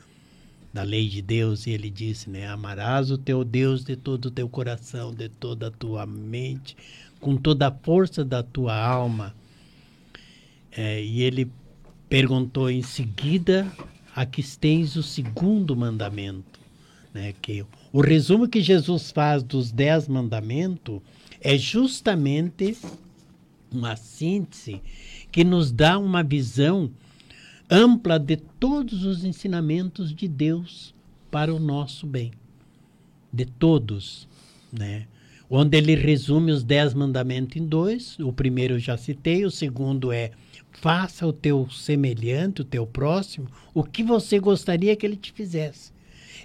da lei de Deus, e ele disse, né, amarás o teu Deus de todo o teu coração, de toda a tua mente, com toda a força da tua alma. É, e ele perguntou em seguida, aqui tens o segundo mandamento, né, que o resumo que Jesus faz dos dez mandamentos é justamente uma síntese que nos dá uma visão ampla de todos os ensinamentos de Deus para o nosso bem. De todos, né? Onde ele resume os dez mandamentos em dois. O primeiro eu já citei, o segundo é faça o teu semelhante, o teu próximo, o que você gostaria que ele te fizesse.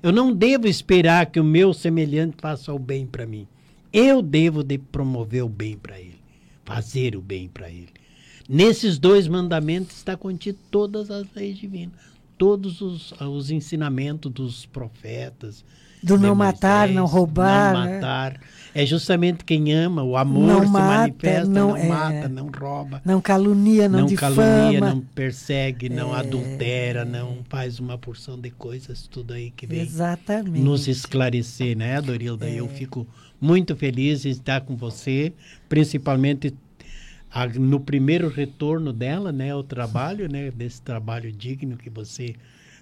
Eu não devo esperar que o meu semelhante faça o bem para mim. Eu devo de promover o bem para ele, fazer o bem para ele. Nesses dois mandamentos está contido todas as leis divinas, todos os, os ensinamentos dos profetas. Do não matar, não roubar, Não né? matar. É justamente quem ama, o amor Não se mata, manifesta, não- não, é. mata, não rouba. Não calunia, não, Não, difama. calunia, não persegue, não É. adultera, não faz uma porção de coisas, tudo aí que vem Exatamente. nos esclarecer, né, Dorilda? É. Eu fico muito feliz em estar com você, principalmente a- no primeiro retorno dela, né, o trabalho, né, desse trabalho digno que você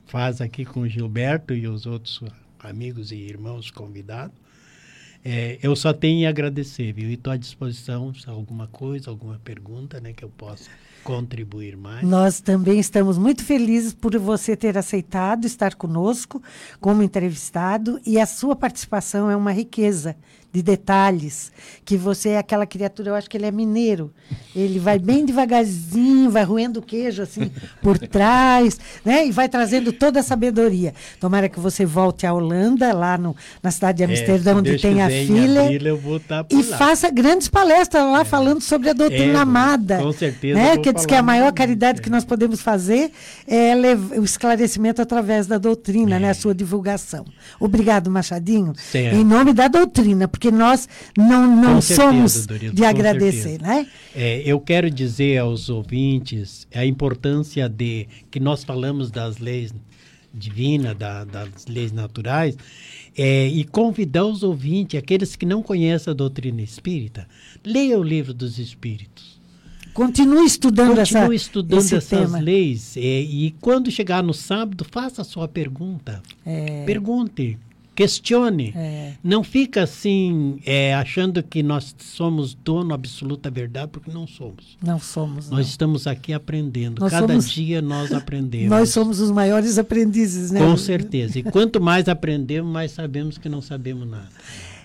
faz aqui com o Gilberto e os outros amigos e irmãos convidados. É, eu só tenho a agradecer, viu? E estou à disposição se alguma coisa, alguma pergunta, né, que eu possa contribuir mais. Nós também estamos muito felizes por você ter aceitado estar conosco como entrevistado e a sua participação é uma riqueza de detalhes, que você é aquela criatura, eu acho que ele é mineiro. Ele vai bem devagarzinho, vai roendo o queijo assim por trás, né? E vai trazendo toda a sabedoria. Tomara que você volte à Holanda, lá no, na cidade de é, Amsterdã, é, onde Deus tem a filha. Abril, e lá. faça grandes palestras lá é. falando sobre a doutrina é, amada. Com certeza. Né? Que diz que a maior caridade que nós podemos fazer é o esclarecimento através da doutrina, né? A sua divulgação. Obrigado, Machadinho. Certo. Em nome da doutrina, porque nós não, não somos de agradecer, né? É, eu quero dizer aos ouvintes a importância de que nós falamos das leis divinas, da, das leis naturais, é, e convidar os ouvintes, aqueles que não conhecem a doutrina espírita, leia o livro dos Espíritos. Continue estudando, Continue essa, estudando essas tema. leis. É, e quando chegar no sábado, faça a sua pergunta. É. Pergunte. Questione. É. Não fica assim, é, achando que nós somos dono absoluta verdade, porque não somos. Não somos. Nós não. estamos aqui aprendendo. Nós Cada somos, dia nós aprendemos. Nós somos os maiores aprendizes, né? Com certeza. E quanto mais aprendemos, mais sabemos que não sabemos nada.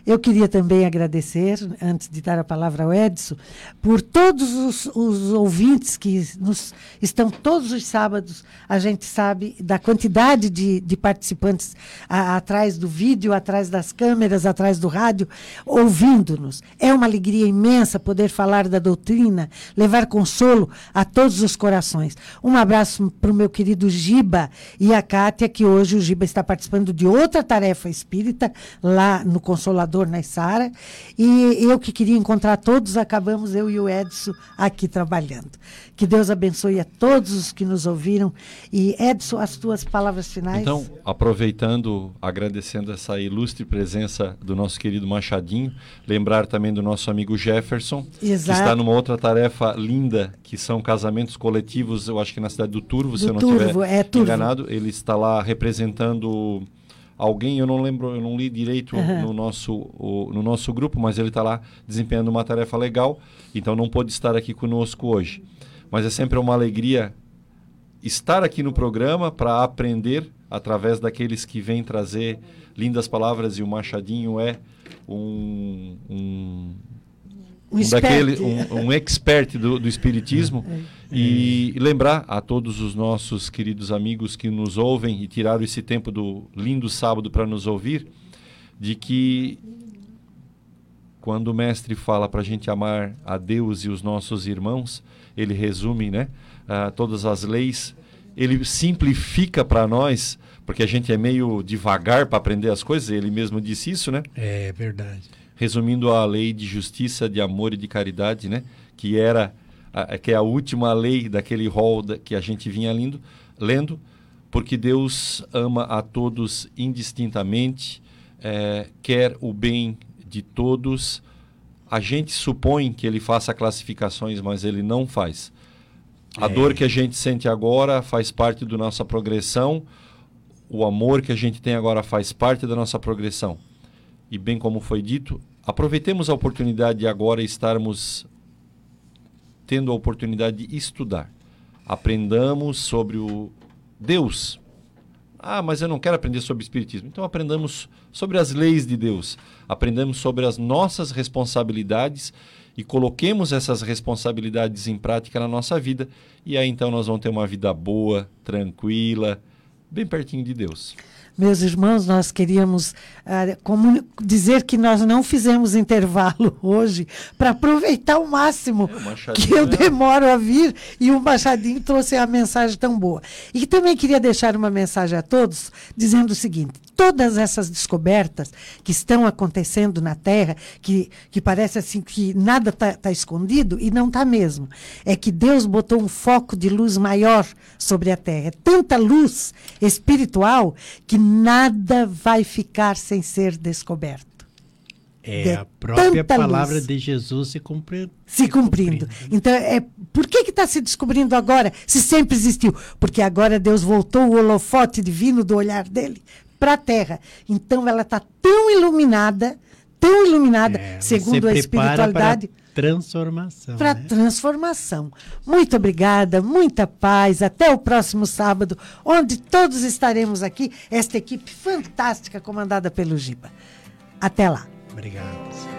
Eu queria também agradecer, antes de dar a palavra ao Edson, por todos os, os, ouvintes que nos estão todos os sábados. A gente sabe da quantidade de, de participantes a, atrás do vídeo, atrás das câmeras, atrás do rádio, ouvindo-nos. É uma alegria imensa poder falar da doutrina, levar consolo a todos os corações. Um abraço para o meu querido Giba e a Kátia, que hoje o Giba está participando de outra tarefa espírita lá no Consolador Salvador Naissara, e eu que queria encontrar todos, acabamos eu e o Edson aqui trabalhando. Que Deus abençoe a todos os que nos ouviram. E Edson, as tuas palavras finais. Então, aproveitando, agradecendo essa ilustre presença do nosso querido Machadinho, lembrar também do nosso amigo Jefferson, Exato. que está numa outra tarefa linda, que são casamentos coletivos, eu acho que na cidade do Turvo, do se eu não estiver é, enganado. Ele está lá representando alguém, eu não lembro, eu não li direito uhum. no, nosso, o, no nosso grupo, mas ele está lá desempenhando uma tarefa legal, então não pôde estar aqui conosco hoje. Mas é sempre uma alegria estar aqui no programa para aprender através daqueles que vêm trazer lindas palavras e o Machadinho é um, um um, um, daquele, um, um expert do, do espiritismo é. e, lembrar a todos os nossos queridos amigos que nos ouvem e tiraram esse tempo do lindo sábado para nos ouvir, de que quando o mestre fala para a gente amar a Deus e os nossos irmãos, ele resume, né, uh, todas as leis, ele simplifica para nós, porque a gente é meio devagar para aprender as coisas. Ele mesmo disse isso, né? É verdade resumindo a lei de justiça, de amor e de caridade, né? Que era a, que é a última lei daquele rol da, que a gente vinha lindo, lendo, porque Deus ama a todos indistintamente, é, quer o bem de todos. A gente supõe que ele faça classificações, mas ele não faz. A é. dor que a gente sente agora faz parte da nossa progressão. O amor que a gente tem agora faz parte da nossa progressão e bem como foi dito, aproveitemos a oportunidade de agora estarmos tendo a oportunidade de estudar. Aprendamos sobre o Deus. Ah, mas eu não quero aprender sobre Espiritismo. Então aprendamos sobre as leis de Deus. Aprendamos sobre as nossas responsabilidades e coloquemos essas responsabilidades em prática na nossa vida. E aí então nós vamos ter uma vida boa, tranquila, bem pertinho de Deus. Meus irmãos, nós queríamos uh, dizer que nós não fizemos intervalo hoje para aproveitar ao máximo é, que eu é. demoro a vir e o Machadinho trouxe a mensagem tão boa. E também queria deixar uma mensagem a todos dizendo o seguinte: todas essas descobertas que estão acontecendo na Terra, que, que parece assim que nada está tá escondido, e não está mesmo. É que Deus botou um foco de luz maior sobre a Terra. É tanta luz espiritual que nada vai ficar sem ser descoberto. É de a própria palavra luz. de Jesus se cumprindo. Se cumprindo. cumprindo. Então, é, por que está se descobrindo agora, se sempre existiu? Porque agora Deus voltou o holofote divino do olhar dele para a Terra. Então ela está tão iluminada, tão iluminada, É, segundo a espiritualidade. Para transformação. Para né? transformação. Muito obrigada, muita paz. Até o próximo sábado, onde todos estaremos aqui, esta equipe fantástica comandada pelo Giba. Até lá. Obrigado.